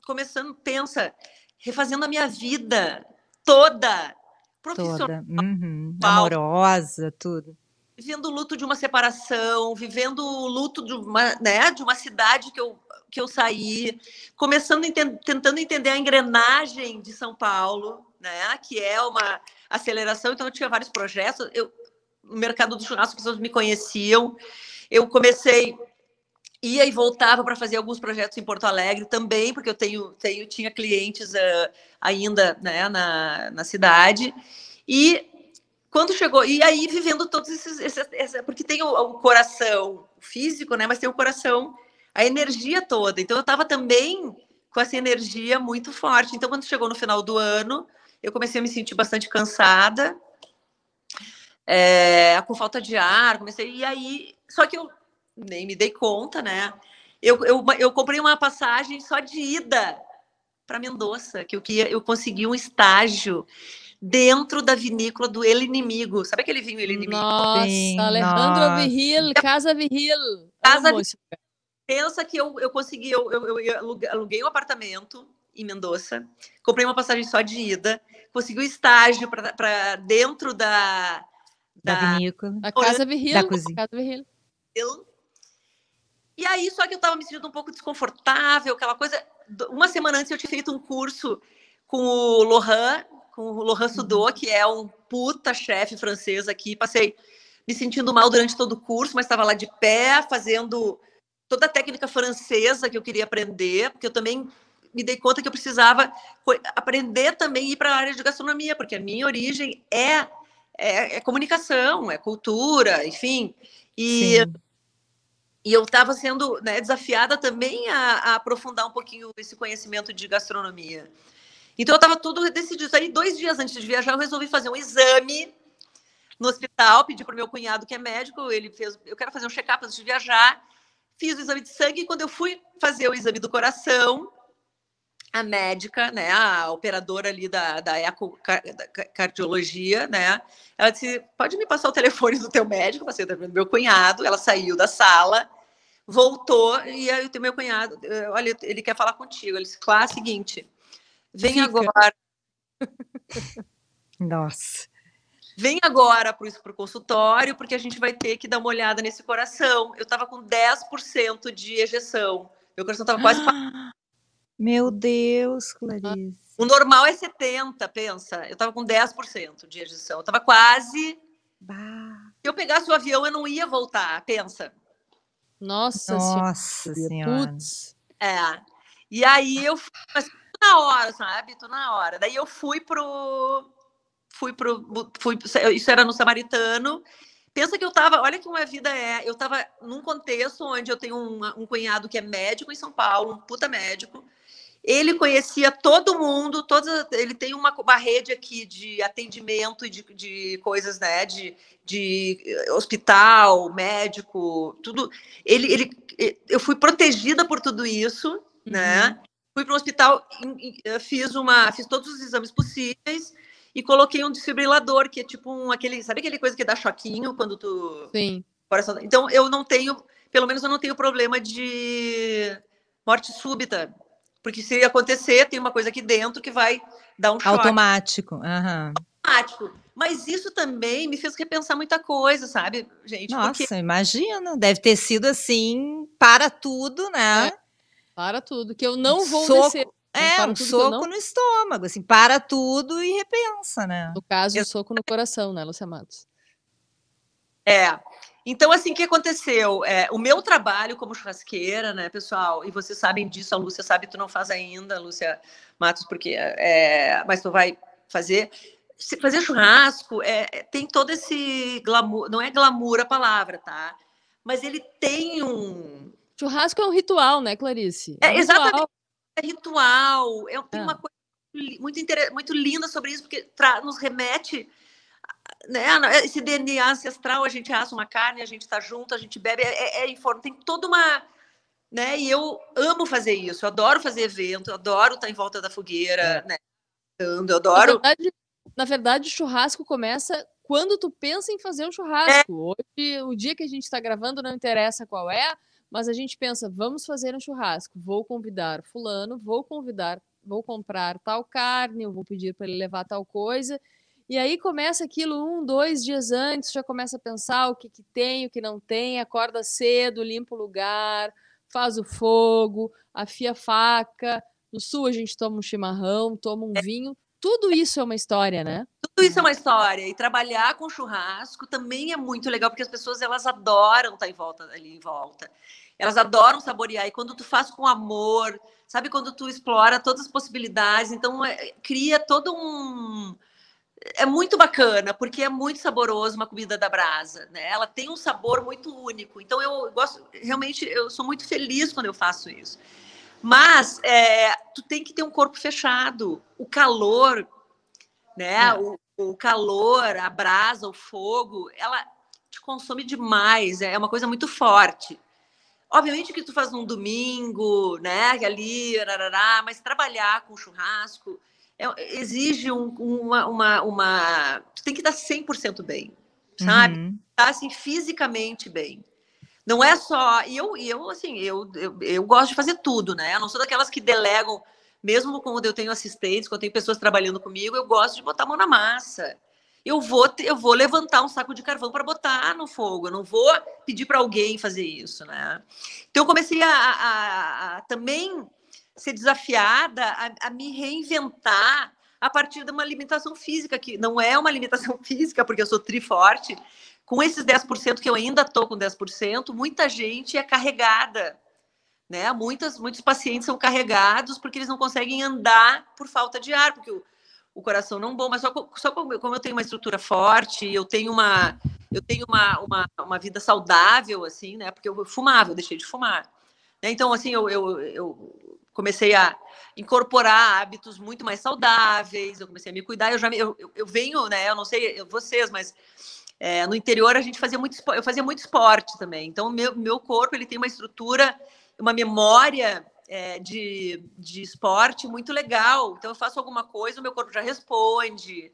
começando, pensa, refazendo a minha vida toda, profissional, toda. Uhum. amorosa, tudo. Vivendo o luto de uma separação, vivendo o luto de uma, né, de uma cidade que eu, que eu saí, começando tentando entender a engrenagem de São Paulo, né? Que é uma aceleração. Então, eu tinha vários projetos. Eu, no mercado do churrasco, as pessoas me conheciam. Eu comecei ia e voltava para fazer alguns projetos em Porto Alegre também, porque eu tenho, tenho tinha clientes uh, ainda né, na, na cidade. E quando chegou, e aí vivendo todos esses, esses, porque tem o, o, coração físico, né, mas tem o coração, a energia toda. Então eu estava também com essa energia muito forte. Então quando chegou no final do ano, eu comecei a me sentir bastante cansada, é, com falta de ar, comecei, e aí, só que eu nem me dei conta, né? Eu, eu, eu comprei uma passagem só de ida para Mendoza, que eu, que eu consegui um estágio dentro da vinícola do El Inimigo. Sabe aquele vinho El Inimigo? Nossa, Sim, Alejandro nossa. Viril, Casa Viril. Casa Viril. Pensa que eu, eu consegui, eu, eu, eu aluguei um apartamento em Mendoza, comprei uma passagem só de ida, consegui um estágio para dentro da, da, da vinícola. A Casa Viril. Da cozinha. Casa. E aí, só que eu estava me sentindo um pouco desconfortável, aquela coisa. Uma semana antes eu tinha feito um curso com o Lohan, com o Lohan Sudô, uhum. que é um puta chefe francês aqui. Passei me sentindo mal durante todo o curso, mas estava lá de pé, fazendo toda a técnica francesa que eu queria aprender, porque eu também me dei conta que eu precisava aprender também ir para a área de gastronomia, porque a minha origem é, é, é comunicação, é cultura, enfim. E, e eu estava sendo né, desafiada também a, a, aprofundar um pouquinho esse conhecimento de gastronomia. Então eu estava tudo decidido. Aí, dois dias antes de viajar, eu resolvi fazer um exame no hospital, pedi para o meu cunhado, que é médico, ele fez, eu quero fazer um check-up antes de viajar. Fiz o exame de sangue e quando eu fui fazer o exame do coração, a médica, né, a operadora ali da, da ecocardiologia, né, ela disse, pode me passar o telefone do teu médico, passei o telefone do meu cunhado, ela saiu da sala, voltou, e aí o meu cunhado, eh, olha, ele quer falar contigo, ele disse, claro, é seguinte, vem Fica. agora... Nossa. Vem agora para o consultório, porque a gente vai ter que dar uma olhada nesse coração. Eu estava com 10% de ejeção. Meu coração estava quase Meu Deus, Clarice. O normal é 70, pensa. Eu tava com 10% de ejeção. Eu tava quase. Bah. Se eu pegasse o avião, eu não ia voltar, pensa. Nossa, Nossa senhora. Putz. É. E aí eu fui, mas na hora, sabe? Tô na hora. Daí eu fui pro. Fui pro. Fui, isso era no Samaritano. Pensa que eu tava, olha que uma vida é. Eu tava num contexto onde eu tenho um, um cunhado que é médico em São Paulo, um puta médico Ele conhecia todo mundo, toda, ele tem uma, uma rede aqui de atendimento e de, de coisas, né? De, de hospital, médico, tudo. Ele, ele, eu fui protegida por tudo isso, né? uhum. né? Fui para o hospital, fiz uma, fiz todos os exames possíveis e coloquei um desfibrilador, que é tipo um, aquele, sabe aquele coisa que dá choquinho quando tu. Sim. Então eu não tenho, pelo menos eu não tenho problema de morte súbita. Porque se acontecer, tem uma coisa aqui dentro que vai dar um choque. Automático. Uhum. Automático. Mas isso também me fez repensar muita coisa, sabe, gente? Nossa, porque... imagina. Deve ter sido assim, para tudo, né? É. Para tudo, que eu não vou Soco... descer. É, um soco não... no estômago, assim, para tudo e repensa, né? No caso, eu... um soco no coração, né, Lúcia Matos? É. Então, assim, o que aconteceu? É, o meu trabalho como churrasqueira, né, pessoal, e vocês sabem disso, a Lúcia sabe, tu não faz ainda, Lúcia Matos, porque é, mas tu vai fazer. Se fazer churrasco é, é, tem todo esse glamour, não é glamour a palavra, tá? Mas ele tem um. Churrasco é um ritual, né, Clarice? É, é um exatamente. Ritual. É ritual. É, tem uma coisa muito, muito linda sobre isso, porque nos remete né, esse DNA ancestral, a gente assa uma carne, a gente está junto, a gente bebe, é, é, é tem toda uma. Né, e eu amo fazer isso, eu adoro fazer evento, eu adoro estar em volta da fogueira, é. né? Eu adoro. Na verdade, na verdade, churrasco começa quando tu pensa em fazer um churrasco. É. Hoje, o dia que a gente está gravando, não interessa qual é, mas a gente pensa, vamos fazer um churrasco, vou convidar fulano, vou convidar, vou comprar tal carne, eu vou pedir para ele levar tal coisa. E aí começa aquilo um, dois dias antes, já começa a pensar o que, que tem, o que não tem, acorda cedo, limpa o lugar, faz o fogo, afia a faca. No sul a gente toma um chimarrão, toma um é. vinho. Tudo isso é uma história, né? Tudo isso é uma história. E trabalhar com churrasco também é muito legal, porque as pessoas elas adoram estar em volta ali em volta. Elas adoram saborear. E quando tu faz com amor, sabe quando tu explora todas as possibilidades, então é, cria todo um é muito bacana, porque é muito saboroso uma comida da brasa, né? Ela tem um sabor muito único. Então eu gosto, realmente, eu sou muito feliz quando eu faço isso. Mas é, tu tem que ter um corpo fechado. O calor, né? É. O, o, calor, a brasa, o fogo, ela te consome demais. É uma coisa muito forte. Obviamente que tu faz num domingo, né? Ali, arará, mas trabalhar com churrasco é, exige um, uma, uma, uma, Tu tem que estar 100% bem, sabe? Uhum. Tá, assim, fisicamente bem. Não é só. E eu, eu assim, eu, eu, eu gosto de fazer tudo, né? Eu não sou daquelas que delegam, mesmo quando eu tenho assistentes, quando eu tenho pessoas trabalhando comigo, eu gosto de botar a mão na massa. Eu vou, eu vou levantar um saco de carvão para botar no fogo. Eu não vou pedir para alguém fazer isso, né? Então eu comecei a, a, a também ser desafiada a, a me reinventar a partir de uma limitação física, que não é uma limitação física, porque eu sou triforte. Com esses 10% que eu ainda estou com 10%, muita gente é carregada. Né? Muitas, muitos pacientes são carregados porque eles não conseguem andar por falta de ar, porque o, o coração não bom, mas só, só como, como, eu tenho uma estrutura forte, eu tenho uma eu tenho uma, uma, uma vida saudável, assim, né? Porque eu fumava, eu deixei de fumar. Então, assim, eu, eu, eu comecei a incorporar hábitos muito mais saudáveis, eu comecei a me cuidar, eu já eu, eu venho, né, eu não sei vocês, mas é, no interior a gente fazia muito eu fazia muito esporte também, então meu, meu corpo ele tem uma estrutura, uma memória é, de, de esporte muito legal, então eu faço alguma coisa, o meu corpo já responde,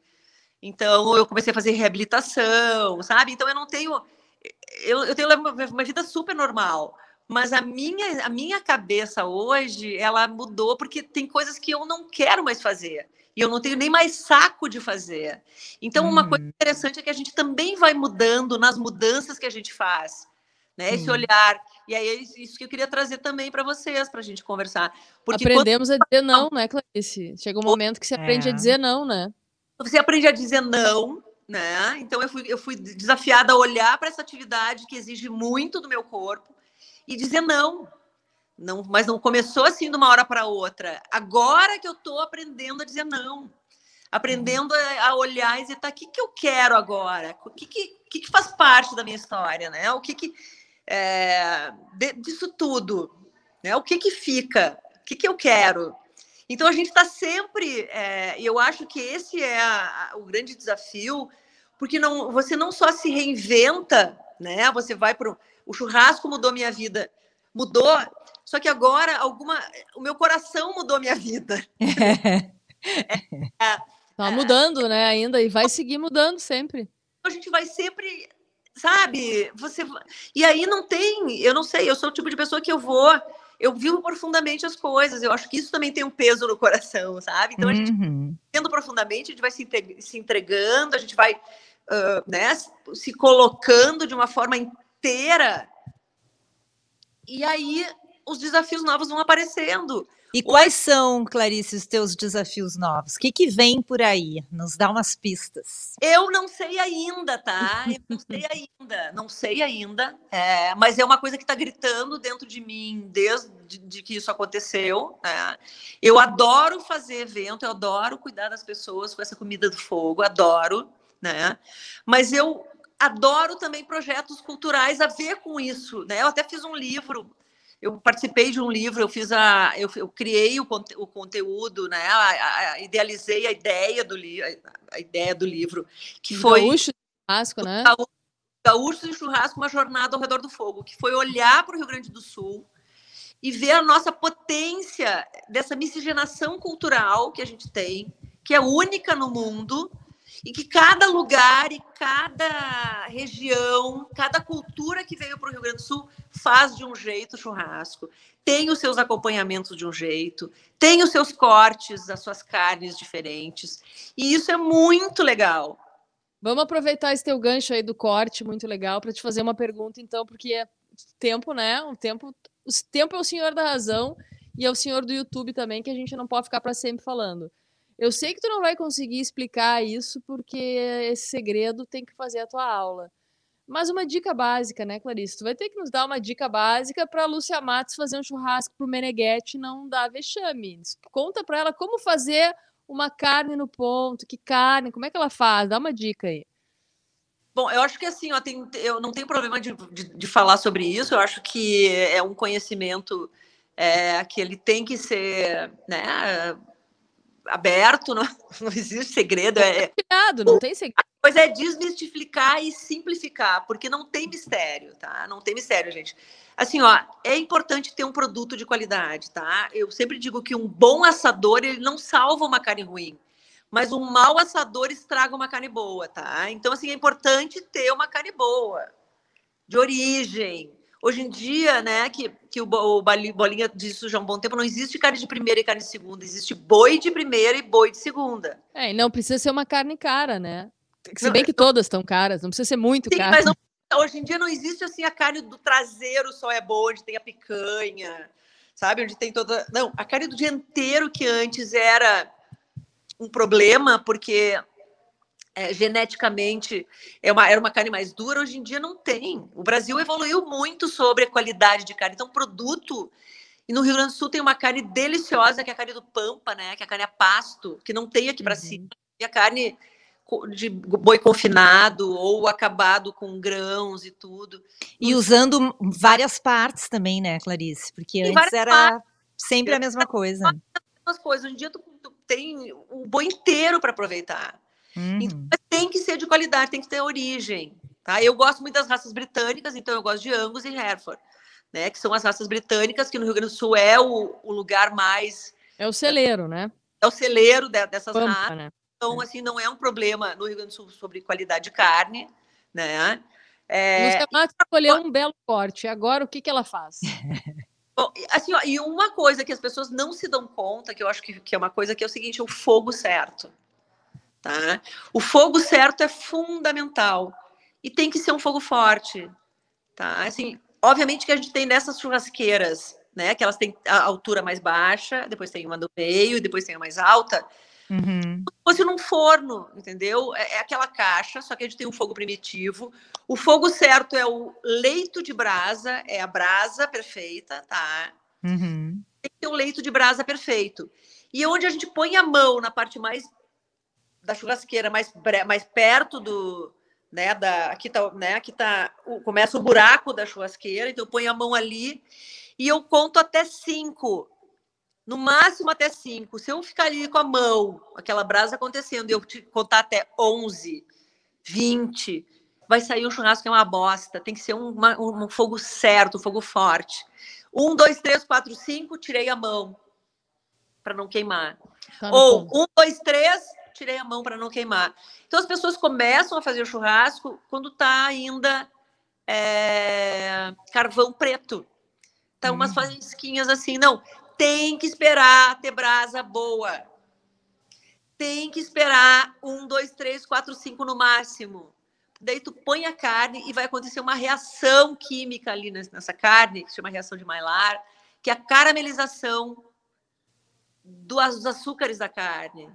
então eu comecei a fazer reabilitação, sabe, então eu não tenho, eu, eu tenho uma, uma vida super normal, mas a minha, a minha cabeça hoje, ela mudou porque tem coisas que eu não quero mais fazer. E eu não tenho nem mais saco de fazer. Então, uma coisa uhum. interessante é que a gente também vai mudando nas mudanças que a gente faz. Né? Esse olhar. E aí é isso que eu queria trazer também para vocês, para a gente conversar. Porque Aprendemos quando... a dizer não, né, Clarice? Chega um momento que você aprende é. a dizer não, né? Você aprende a dizer não, né? Então eu fui, eu fui desafiada a olhar para essa atividade que exige muito do meu corpo e dizer não. não mas não começou assim de uma hora para outra. Agora que eu estou aprendendo a dizer não. Aprendendo a olhar e dizer, tá, o que, que eu quero agora? O que, que, que, que faz parte da minha história? Né? O que, que é, disso tudo? Né? O que, que fica? O que, que eu quero? Então a gente está sempre, é, eu acho que esse é a, a, o grande desafio, porque não, você não só se reinventa, né? Você vai para o churrasco mudou minha vida, mudou. Só que agora alguma, o meu coração mudou minha vida. É, tá mudando, né? Ainda e vai seguir mudando sempre. A gente vai sempre sabe? Você e aí não tem, eu não sei, eu sou o tipo de pessoa que eu vou, eu vivo profundamente as coisas. Eu acho que isso também tem um peso no coração, sabe? Então a gente uhum. vendo profundamente, a gente vai se entregando, a gente vai uh, né, se colocando de uma forma inteira. E aí os desafios novos vão aparecendo. E quais são, Clarice, os teus desafios novos? O que, que vem por aí? Nos dá umas pistas. Eu não sei ainda, tá? Eu não sei ainda, não sei ainda. É, mas é uma coisa que está gritando dentro de mim desde de que isso aconteceu. Né? Eu adoro fazer evento, eu adoro cuidar das pessoas com essa comida do fogo, adoro, né? Mas eu adoro também projetos culturais a ver com isso, né? Eu até fiz um livro eu participei de um livro, eu fiz a, eu, eu criei o, o conteúdo, né? A, a, idealizei a ideia do livro, a ideia do livro, que foi Gaúcho churrasco, né? Gaúcho e churrasco, uma jornada ao redor do fogo, que foi olhar para o Rio Grande do Sul e ver a nossa potência dessa miscigenação cultural que a gente tem, que é única no mundo, e que cada lugar e cada região, cada cultura que veio para o Rio Grande do Sul faz de um jeito churrasco, tem os seus acompanhamentos de um jeito, tem os seus cortes, as suas carnes diferentes, e isso é muito legal. Vamos aproveitar esse teu gancho aí do corte, muito legal, para te fazer uma pergunta, então, porque é tempo, né? O tempo, o tempo é o senhor da razão e é o senhor do YouTube também, que a gente não pode ficar para sempre falando. Eu sei que tu não vai conseguir explicar isso porque esse segredo tem que fazer a tua aula. Mas uma dica básica, né, Clarice? Tu vai ter que nos dar uma dica básica para a Lúcia Matos fazer um churrasco pro Meneghetti e não dar vexame. Conta para ela como fazer uma carne no ponto, que carne, como é que ela faz? Dá uma dica aí. Bom, eu acho que assim, ó, tem, eu não tenho problema de, de, de, falar sobre isso. Eu acho que é um conhecimento é, que ele tem que ser né, aberto, não, não existe segredo. É, não tem segredo. Pois é desmistificar e simplificar, porque não tem mistério, tá? Não tem mistério, gente. Assim, ó, é importante ter um produto de qualidade, tá? Eu sempre digo que um bom assador, ele não salva uma carne ruim, mas um mau assador estraga uma carne boa, tá? Então, assim, é importante ter uma carne boa, de origem, Hoje em dia, né, que, que o, Bolinha disse já há um bom tempo, não existe carne de primeira e carne de segunda, existe boi de primeira e boi de segunda. É, e não precisa ser uma carne cara, né? Se bem que todas estão caras, não precisa ser muito sim, cara. Mas não, hoje em dia não existe assim a carne do traseiro só é boa, onde tem a picanha, sabe? Onde tem toda. Não, a carne do dianteiro que antes era um problema, porque é, geneticamente é uma, era uma carne mais dura, hoje em dia não tem. O Brasil evoluiu muito sobre a qualidade de carne. Então, produto. E no Rio Grande do Sul tem uma carne deliciosa, que é a carne do Pampa, né? Que é a carne a pasto, que não tem aqui para uhum. cima. E a carne de boi confinado ou acabado com grãos e tudo. E usando várias partes também, né, Clarice? Porque antes era partes. sempre a mesma coisa. As coisas. Hoje em dia tu, tu tem o boi inteiro para aproveitar. Uhum. Então, tem que ser de qualidade, tem que ter origem. Tá? Eu gosto muito das raças britânicas, então eu gosto de Angus e Hereford, né? Que são as raças britânicas, que no Rio Grande do Sul é o, o lugar mais. É o celeiro, né? É o celeiro de, dessas Pampa, raças. Né? Então, é. assim, não é um problema no Rio Grande do Sul sobre qualidade de carne, né? É... Lúcia escolheu um belo corte. Agora, o que, que ela faz? Bom, assim, ó, e uma coisa que as pessoas não se dão conta, que eu acho que, que é uma coisa que é o seguinte, o fogo certo. Tá? O fogo certo é fundamental e tem que ser um fogo forte, tá? Assim, obviamente que a gente tem nessas churrasqueiras, né? Que elas têm a altura mais baixa, depois tem uma do meio e depois tem a mais alta. Uhum. Como fosse num forno, entendeu? É, é, aquela caixa, só que a gente tem um fogo primitivo. O fogo certo é o leito de brasa, é a brasa perfeita, tá? Uhum. Tem que ter o leito de brasa perfeito. E onde a gente põe a mão na parte mais da churrasqueira mais, mais perto do, né, da, aqui tá, né, aqui tá, o, começa o buraco da churrasqueira, então eu ponho a mão ali e eu conto até cinco. no máximo até 5. Se eu ficar ali com a mão, aquela brasa acontecendo, e eu te contar até 11, 20, vai sair um churrasco que é uma bosta. Tem que ser um, uma, um fogo certo, um fogo forte. Um, dois, três, quatro, cinco, tirei a mão para não queimar. Tá Ou um, dois, três, tirei a mão para não queimar. Então as pessoas começam a fazer o churrasco quando está ainda é, carvão preto. Tá umas hum. faísquinhas assim, não. Tem que esperar ter brasa boa. Tem que esperar um, dois, três, quatro, cinco no máximo. Daí tu põe a carne e vai acontecer uma reação química ali nessa carne, que se chama reação de Maillard, que é a caramelização dos açúcares da carne,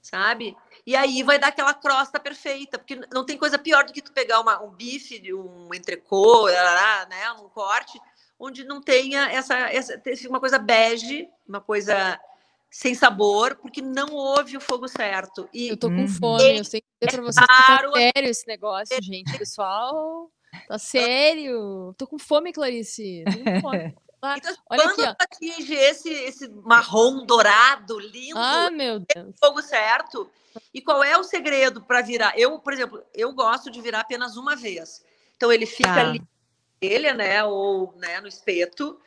sabe? E aí vai dar aquela crosta perfeita, porque não tem coisa pior do que tu pegar uma, um bife, um entrecô, né, um corte, onde não tenha essa, essa uma coisa bege, uma coisa sem sabor, porque não houve o fogo certo. E eu tô com fome, eu sei que é para vocês claro, tá sério esse negócio, gente. Pessoal, tá sério. Tô com fome, Clarice. Tô com fome. Então, Olha quando aqui, atinge esse, esse marrom dourado, lindo, ah, meu Deus. fogo certo. E qual é o segredo para virar? Eu, por exemplo, eu gosto de virar apenas uma vez. Então ele fica tá. ali, ele, né, ou né, no espeto,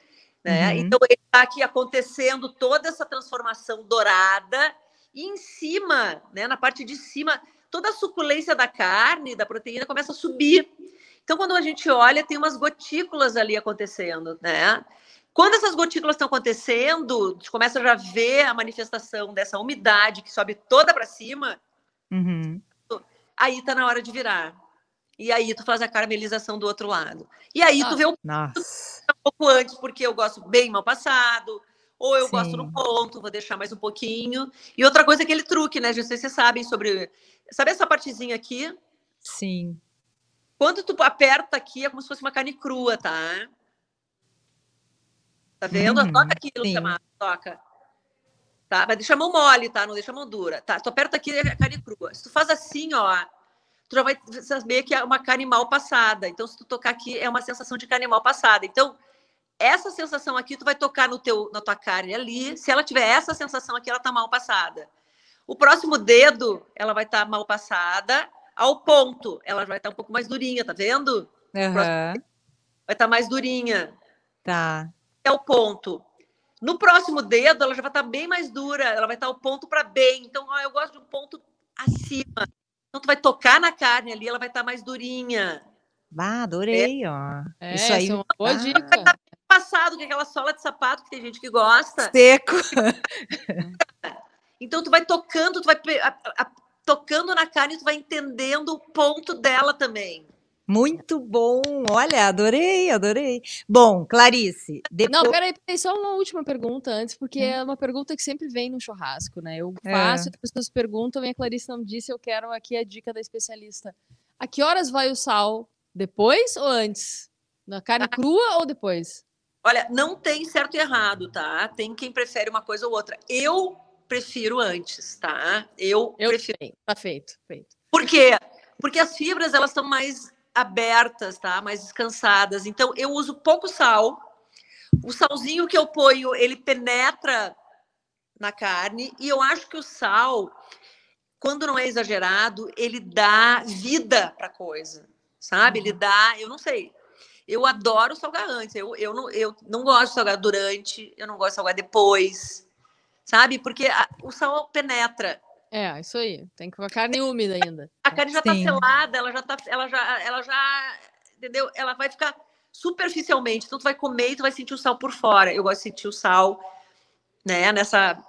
né? Uhum. Então ele está aqui acontecendo toda essa transformação dourada e em cima, né, na parte de cima, toda a suculência da carne, da proteína começa a subir. Então, quando a gente olha, tem umas gotículas ali acontecendo, né? Quando essas gotículas estão acontecendo, a gente começa já a ver a manifestação dessa umidade que sobe toda para cima. Uhum. Aí está na hora de virar. E aí tu faz a caramelização do outro lado. E aí tu vê um, um pouco antes, porque eu gosto bem mal passado, ou eu Sim. gosto no ponto, vou deixar mais um pouquinho. E outra coisa é aquele truque, né? Não sei se vocês sabem sobre. Sabe essa partezinha aqui? Sim. Quando tu aperta aqui, é como se fosse uma carne crua, tá? Tá vendo? Uhum, toca aqui, Luciana, toca. Tá? Mas deixa a mão mole, tá? Não deixa a mão dura. Tá? Tu aperta aqui, é carne crua. Se tu faz assim, ó, tu já vai saber que é uma carne mal passada. Então, se tu tocar aqui, é uma sensação de carne mal passada. Então, essa sensação aqui, tu vai tocar no teu, na tua carne ali. Se ela tiver essa sensação aqui, ela tá mal passada. O próximo dedo, ela vai estar tá mal passada ao ponto. Ela vai estar tá um pouco mais durinha, tá vendo? Uhum. Vai estar tá mais durinha. Tá é o ponto. No próximo dedo, ela já vai estar bem mais dura, ela vai estar o ponto para bem. Então, ó, eu gosto de um ponto acima. Então, tu vai tocar na carne ali, ela vai estar mais durinha. Ah, adorei, é. ó. É, isso aí é uma boa ah. dica. Tá passado com aquela sola de sapato que tem gente que gosta. Seco. então, tu vai tocando, tu vai tocando na carne, tu vai entendendo o ponto dela também. Muito bom, olha, adorei, adorei. Bom, Clarice. Depois... Não, peraí, peraí, só uma última pergunta antes, porque é, é uma pergunta que sempre vem no churrasco, né? Eu é. faço, é. as pessoas perguntam e a Clarice não disse, eu quero aqui a dica da especialista. A que horas vai o sal? Depois ou antes? Na carne ah. crua ou depois? Olha, não tem certo e errado, tá? Tem quem prefere uma coisa ou outra. Eu prefiro antes, tá? Eu, eu prefiro. Tá feito, feito. Por quê? Porque as fibras elas estão mais abertas, tá? Mais descansadas. Então eu uso pouco sal. O salzinho que eu ponho, ele penetra na carne e eu acho que o sal, quando não é exagerado, ele dá vida para coisa, sabe? Ele uhum. dá, eu não sei. Eu adoro salgar antes. Eu, eu, não, eu não gosto de salgar durante, eu não gosto de salgar depois, sabe? Porque a, o sal penetra. É, isso aí. Tem que com a carne úmida ainda. A carne já está selada, ela já tá, ela já, ela já, entendeu? Ela vai ficar superficialmente. Então tu vai comer e tu vai sentir o sal por fora. Eu gosto de sentir o sal, né, nessa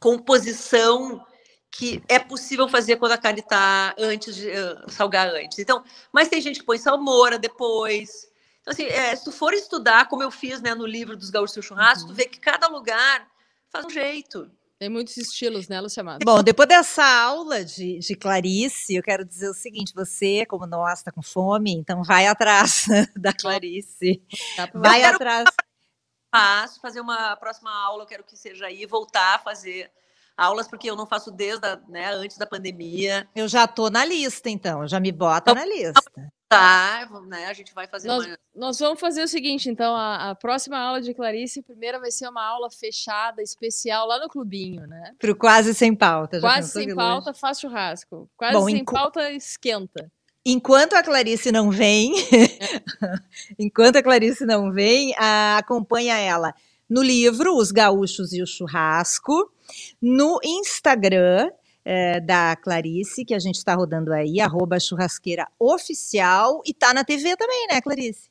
composição que é possível fazer quando a carne está antes de uh, salgar antes. Então, mas tem gente que põe salmoura depois. Então, assim, é, se tu for estudar, como eu fiz né, no livro dos Gaúchos Churrasco, uhum. tu vê que cada lugar faz um jeito. Tem muitos estilos, né, Luciana? Bom, depois dessa aula de, de Clarice, eu quero dizer o seguinte: você, como nós, está com fome, então vai atrás da Clarice. Vai atrás. Faço, fazer uma próxima aula, eu quero que seja aí, voltar a fazer aulas, porque eu não faço desde a, né, antes da pandemia. Eu já estou na lista, então, já me bota então, na lista. Tá, né? A gente vai fazer Nós, uma... nós vamos fazer o seguinte, então, a, a próxima aula de Clarice, primeira vai ser uma aula fechada, especial, lá no clubinho, né? Pro quase sem pauta. já Quase sem pauta, luxo? faz churrasco. Quase Bom, sem enqu- pauta, esquenta. Enquanto a Clarice não vem, enquanto a Clarice não vem, a- acompanha ela no livro Os Gaúchos e o Churrasco, no Instagram eh, da Clarice, que a gente está rodando aí, arroba churrasqueira oficial, e tá na TV também, né, Clarice?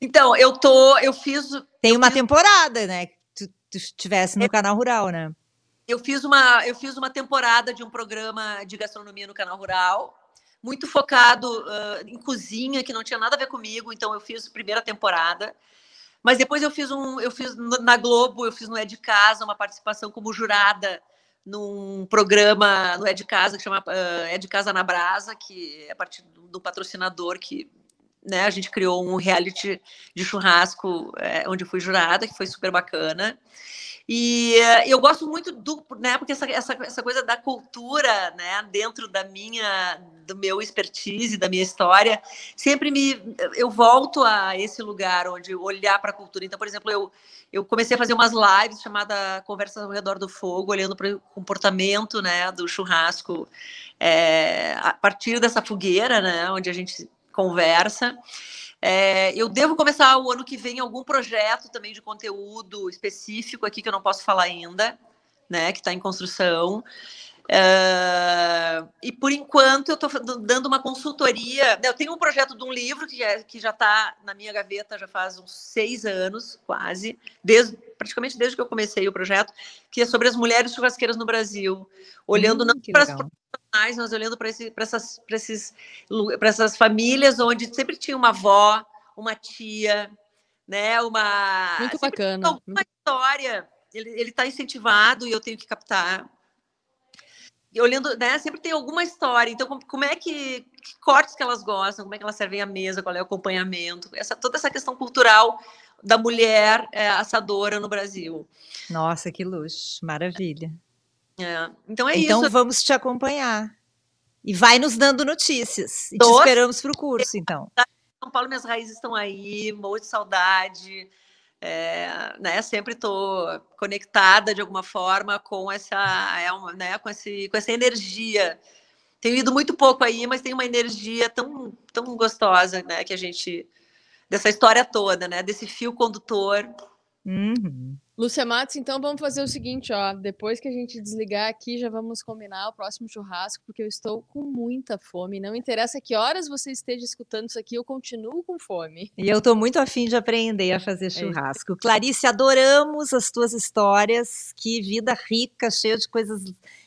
Então, eu tô, eu fiz, Tem uma fiz- temporada, né? Que tu, tu estivesse no canal rural, né? eu fiz uma, eu fiz uma temporada de um programa de gastronomia no canal Rural, muito focado ah, em cozinha, que não tinha nada a ver comigo, então eu fiz a primeira temporada. Mas depois eu fiz um, eu fiz na Globo, eu fiz no É de Casa uma participação como jurada num programa no É de Casa que chama ah, É de Casa na Brasa, que é a partir do, do patrocinador que né, a gente criou um reality de churrasco eh, onde eu fui jurada, que foi super bacana. E eh, eu gosto muito do, né, porque essa, essa, essa coisa da cultura, né, dentro da minha, do meu expertise, da minha história, sempre me, eu volto a esse lugar onde olhar para a cultura. Então, por exemplo, eu, eu comecei a fazer umas lives chamada Conversas ao Redor do Fogo, olhando para o comportamento, né, do churrasco eh, a partir dessa fogueira, né, onde a gente conversa. É, eu devo começar o ano que vem algum projeto também de conteúdo específico aqui que eu não posso falar ainda, né? Que está em construção. É, e por enquanto eu estou dando uma consultoria. Eu tenho um projeto de um livro que, é, que já está na minha gaveta já faz uns seis anos, quase, desde, praticamente desde que eu comecei o projeto, que é sobre as mulheres churrasqueiras no Brasil, olhando Hum, não para as profissionais, mas olhando para esse, essas, pra esses, lu- pra essas famílias onde sempre tinha uma avó, uma tia, né? Uma Muito bacana. muito- história. Ele está incentivado e eu tenho que captar. E olhando, né? Sempre tem alguma história. Então, como, como é que, que cortes que elas gostam? Como é que elas servem à mesa? Qual é o acompanhamento? Essa, toda essa questão cultural da mulher é, assadora no Brasil. Nossa, que luxo. Maravilha. É, Então é então isso. vamos te acompanhar. E vai nos dando notícias. E te Tô. esperamos para o curso, então. São Paulo, minhas raízes estão aí, morro de saudade. É, né, sempre estou conectada de alguma forma com essa, é uma, né, com, esse, com essa energia. Tenho ido muito pouco aí, mas tem uma energia tão, tão gostosa, né, que a gente dessa história toda, né, desse fio condutor. Uhum. Lúcia Matos, então vamos fazer o seguinte, ó. Depois que a gente desligar aqui, já vamos combinar o próximo churrasco, porque eu estou com muita fome. Não interessa que horas você esteja escutando isso aqui, eu continuo com fome. E eu estou muito afim de aprender a É fazer churrasco. Clarice, adoramos as tuas histórias. Que vida rica, cheia de coisas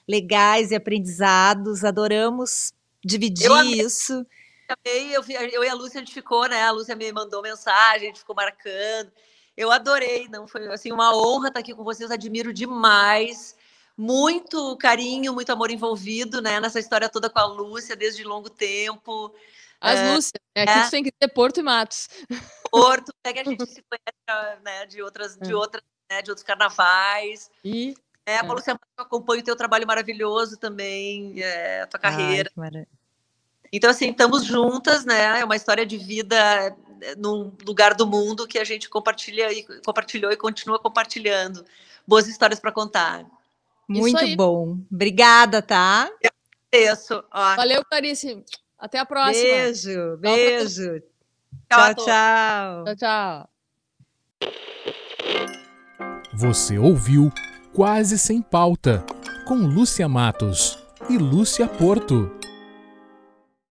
legais e aprendizados. Adoramos dividir Eu isso. Amei, Eu, eu e a Lúcia, a gente ficou, né? A Lúcia me mandou mensagem, a gente ficou marcando. Eu adorei, não foi assim uma honra estar aqui com vocês, admiro demais. Muito carinho, muito amor envolvido, né, nessa história toda com a Lúcia desde longo tempo. As Lúcias, né? aqui é. tu tem que ter Porto e Matos. Porto, é que a gente se conhece, né, de outras, de É. outras, né, de outros carnavais. E É, a Lúcia, eu acompanho o teu trabalho maravilhoso também, é, a tua carreira. Ai, Então, assim, estamos juntas, né? É uma história de vida eh, num lugar do mundo que a gente compartilha e compartilhou e continua compartilhando. Boas histórias para contar. Muito bom. Obrigada, tá? Isso, ó. valeu, Clarice. Até a próxima. Beijo, beijo. Tchau a Tchau, tchau. Tchau, tchau. Você ouviu Quase Sem Pauta, com Lúcia Matos e Lúcia Porto.